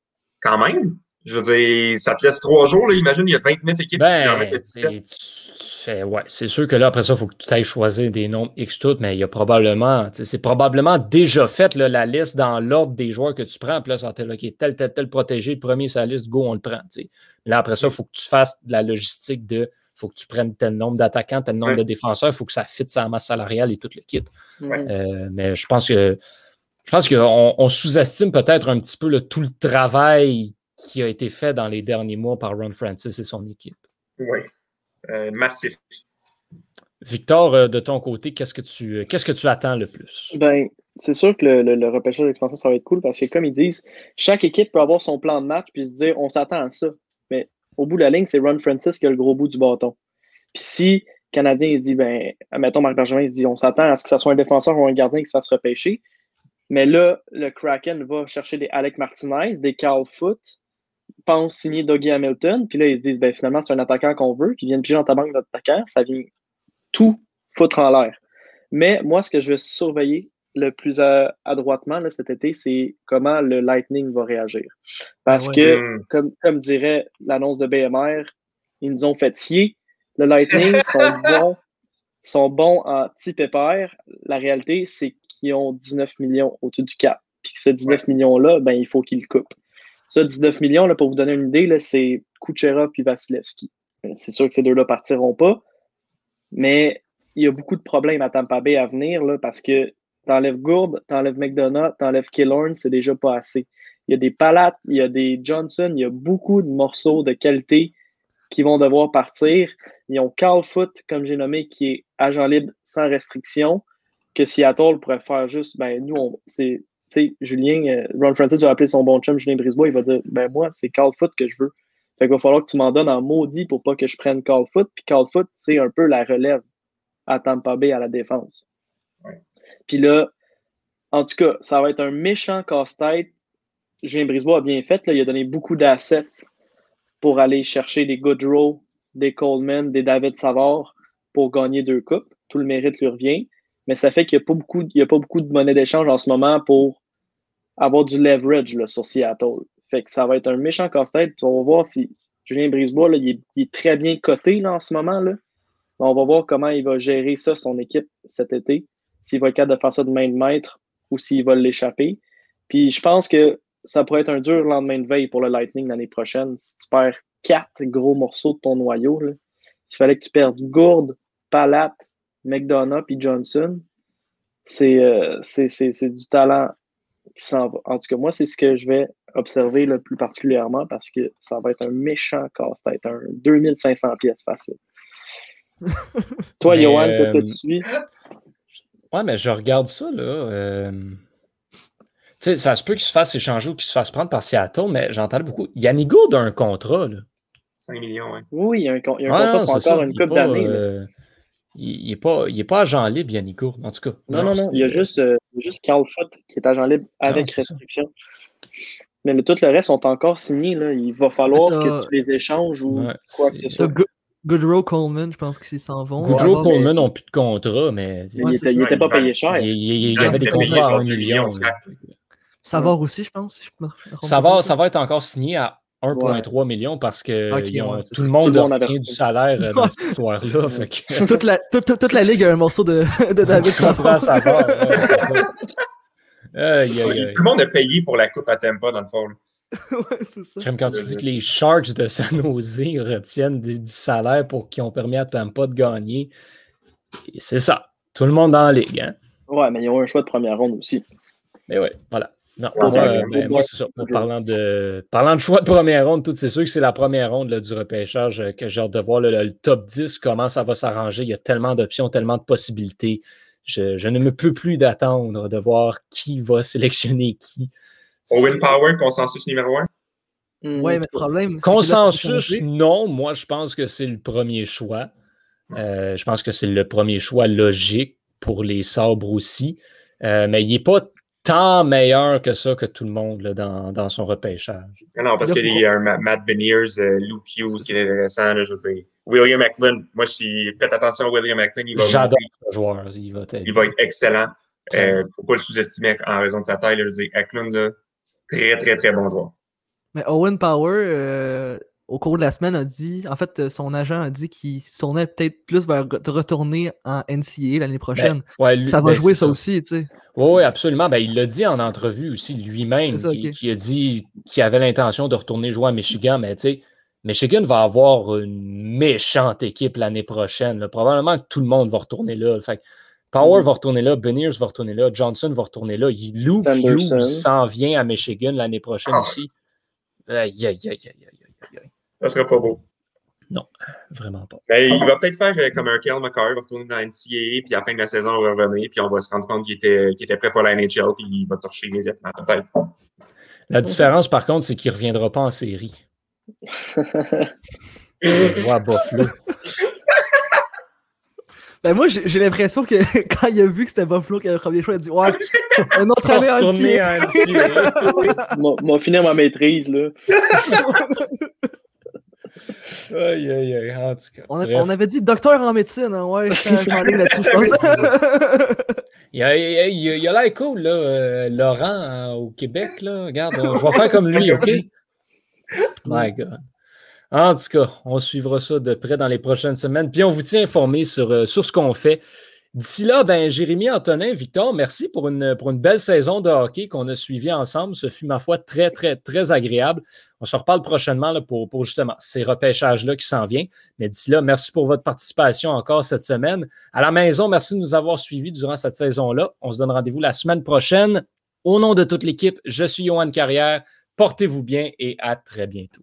quand même, je veux dire, ça te laisse trois jours, là, imagine, il y a 29 équipes qui en mettent 17. ouais, c'est sûr que là, après ça, il faut que tu ailles choisir des nombres X tout, mais il y a probablement, c'est probablement déjà fait là, la liste dans l'ordre des joueurs que tu prends. Puis là, ça OK, tel, tel, tel protégé, le premier sur la liste, go, on le prend. Mais là, après ça, il faut que tu fasses de la logistique de faut que tu prennes tel nombre d'attaquants, tel nombre de défenseurs, il faut que ça fitte sa masse salariale et tout le kit. Euh, mais je pense que je pense qu'on on, sous-estime peut-être un petit peu le, tout le travail qui a été fait dans les derniers mois par Ron Francis et son équipe. Oui, euh, massif. Victor, euh, de ton côté, qu'est-ce que tu qu'est-ce que tu attends le plus? Ben, c'est sûr que le, le, repêchage d'expansion, ça va être cool parce que, comme ils disent, chaque équipe peut avoir son plan de match puis se dire on s'attend à ça. Mais au bout de la ligne, c'est Ron Francis qui a le gros bout du bâton. Puis si le Canadien il se dit, ben, mettons Marc Bergevin, il se dit on s'attend à ce que ce soit un défenseur ou un gardien qui se fasse repêcher. Mais là, le Kraken va chercher des Alec Martinez, des Carl Foot, pense signer Dougie Hamilton, puis là, ils se disent, ben, finalement, c'est un attaquant qu'on veut, qui vient de dans ta banque d'attaquants, ça vient tout foutre en l'air. Mais moi, ce que je vais surveiller le plus adroitement là, cet été, c'est comment le Lightning va réagir. Parce que, hmm. comme, comme dirait l'annonce de BMR, ils nous ont fait tier. Le Lightning sont *laughs* bons, sont bons en petit pépère. La réalité, c'est qu'ils ont 19 millions au-dessus du cap. Puis que ce 19 millions-là, ben, il faut qu'ils le coupent. Ça, 19 millions, là, pour vous donner une idée, c'est Kuchera puis Vasilevski. Ben, c'est sûr que ces deux-là partiront pas, mais il y a beaucoup de problèmes à Tampa Bay à venir là, parce que t'enlèves Gourde, t'enlèves McDonough, t'enlèves Killorn, c'est déjà pas assez. Il y a des Palates, il y a des Johnson, il y a beaucoup de morceaux de qualité qui vont devoir partir. Ils ont Carl Foot, comme j'ai nommé, qui est agent libre sans restriction, que Seattle pourrait faire juste, ben nous, on, c'est sais, Julien, euh, Ron Francis va appeler son bon chum Julien Brisebois, il va dire Ben moi, c'est Carl Foot que je veux. Fait qu'il va falloir que tu m'en donnes en maudit pour pas que je prenne Carl Foot. Puis Carl Foot, c'est un peu la relève à Tampa Bay à la défense. Puis là, en tout cas, ça va être un méchant casse-tête. Julien Brisebois a bien fait. Là, il a donné beaucoup d'assets pour aller chercher des Goodrow, des Coleman, des David Savard pour gagner deux coupes. Tout le mérite lui revient mais ça fait qu'il n'y a, pas beaucoup, a pas beaucoup de monnaie d'échange en ce moment pour avoir du leverage sur Seattle. Fait que ça va être un méchant casse-tête. On va voir si Julien Brisebois, là, il, est, très bien coté là, en ce moment. Là. On va voir comment il va gérer ça, son équipe, cet été. S'il va être capable de faire ça de main de maître ou s'il va l'échapper. Puis je pense que ça pourrait être un dur lendemain de veille pour le Lightning l'année prochaine. Si tu perds quatre gros morceaux de ton noyau, s'il fallait que tu perdes Gourde, Palate, McDonough et Johnson, euh, c'est du talent qui s'en va. En tout cas, moi, c'est ce que je vais observer le plus particulièrement parce que ça va être un méchant casse-tête, un 2500 pièces facile. *laughs* Toi, Johan, qu'est-ce que tu suis? Ouais, mais je regarde ça, là. Euh, tu sais, ça se peut qu'il se fasse échanger ou qu'il se fasse prendre par Seattle, mais j'entends beaucoup. Yannick Gourde a un contrat, là. 5 millions, oui. Oui, il y a un, il y a un contrat pour encore une coupe d'années. Euh, il n'est pas, pas agent libre, Yannick en tout cas. Non, non, non. Il y a juste, euh, juste Carl Foot qui est agent libre avec restriction. Mais tout le reste sont encore signés. Là. Il va falloir que tu les échanges ou quoi que ce soit. Goodrow Coleman, je pense qu'ils s'en vont. Goodrow Coleman n'ont plus de contrat, mais. il n'était pas payé cher. Il, y avait des contrats à 1 million. Savoir aussi, je pense. ça, va, ça va être encore signé à 1,3 million parce que tout le monde leur tient du salaire euh, *laughs* dans cette histoire-là. toute, la, toute, la ligue a un morceau de, de David *laughs* Safran. Tout le monde a payé pour la coupe à Tampa, dans le fond. *laughs* ouais, c'est ça. J'aime quand tu dis que les Sharks de San Jose retiennent du, salaire pour qui ont permis à Tampa de gagner. C'est ça. Tout le monde dans la ligue. Hein? Ouais, mais ils ont un choix de première ronde aussi. Mais ouais, voilà. Non, ben, moi, c'est ça. parlant, de, parlant de choix de première ronde, tout c'est sûr que c'est la première ronde du repêchage euh, que j'ai hâte de voir le, top 10, comment ça va s'arranger. Il y a tellement d'options, tellement de possibilités. Je, ne me peux plus d'attendre de voir qui va *laughs* sélectionner qui. Owen Power, consensus numéro un? Hmm. Oui, mais le problème. Consensus, non. Moi, je pense que c'est le premier choix. Euh, je pense que c'est le premier choix logique pour les sabres aussi. Euh, mais il n'est pas tant meilleur que ça que tout le monde là, dans, dans, son repêchage. Non, parce qu'il y a un Matt Beniers, euh, Luke Hughes qui est intéressant. je veux dire. William McLean, moi, je suis faites attention à William McLean. J'adore ce joueur. Il va, il va être excellent. Il ne faut pas le sous-estimer en raison de sa taille. Je veux dire, McLean, très, très, très bon joueur. Mais Owen Power, euh, au cours de la semaine, a dit, en fait, euh, son agent a dit qu'il se tournait peut-être plus vers de retourner en NCA l'année prochaine. Ben, ça va ben, jouer ça, aussi, tu sais. Oui, absolument. Ben, il l'a dit en entrevue aussi lui-même, qui, a dit qu'il avait l'intention de retourner jouer à Michigan, mais tu sais, Michigan va avoir une méchante équipe l'année prochaine. Probablement que tout le monde va retourner là. Fait Power mm-hmm. va retourner là, Beniers va retourner là, Johnson va retourner là. Lou Hughes s'en vient à Michigan l'année prochaine ah. aussi. Aïe, aïe, aïe, aïe. Ça serait pas beau. Non, vraiment pas. Mais il va peut-être faire euh, comme un Kyle McCarr, il va retourner dans la NCAA, puis à la fin de la saison, il va revenir, puis on va se rendre compte qu'il était, était, prêt pour la NHL, puis il va torcher immédiatement, peut-être. La différence, par contre, c'est qu'il ne reviendra pas en série. *laughs* je vois Buffalo. Ben moi, j'ai l'impression que *laughs* quand il a vu que c'était Buffalo qui avait le premier choix, il a dit Ouais, un autre *laughs* année en NCAA. M'a finir ma maîtrise, là. Aïe, aïe, aïe, en tout cas. On, avait dit docteur en médecine, hein, ouais, je *laughs* là-dessus, je pense. il a l'air cool, là, euh, Laurent, hein, au Québec, là. Regarde, je vais faire comme lui, OK? *laughs* My God. En tout cas, on suivra ça de près dans les prochaines semaines. Puis on vous tient informé sur, euh, sur ce qu'on fait. D'ici là, ben, Jérémy, Antonin, Victor, merci pour une, belle saison de hockey qu'on a suivie ensemble. Ce fut, ma foi, très, très, très agréable. On se reparle prochainement pour, pour justement ces repêchages-là qui s'en viennent. Mais d'ici là, merci pour votre participation encore cette semaine. À la maison, merci de nous avoir suivis durant cette saison-là. On se donne rendez-vous la semaine prochaine. Au nom de toute l'équipe, je suis Johan Carrière. Portez-vous bien et à très bientôt.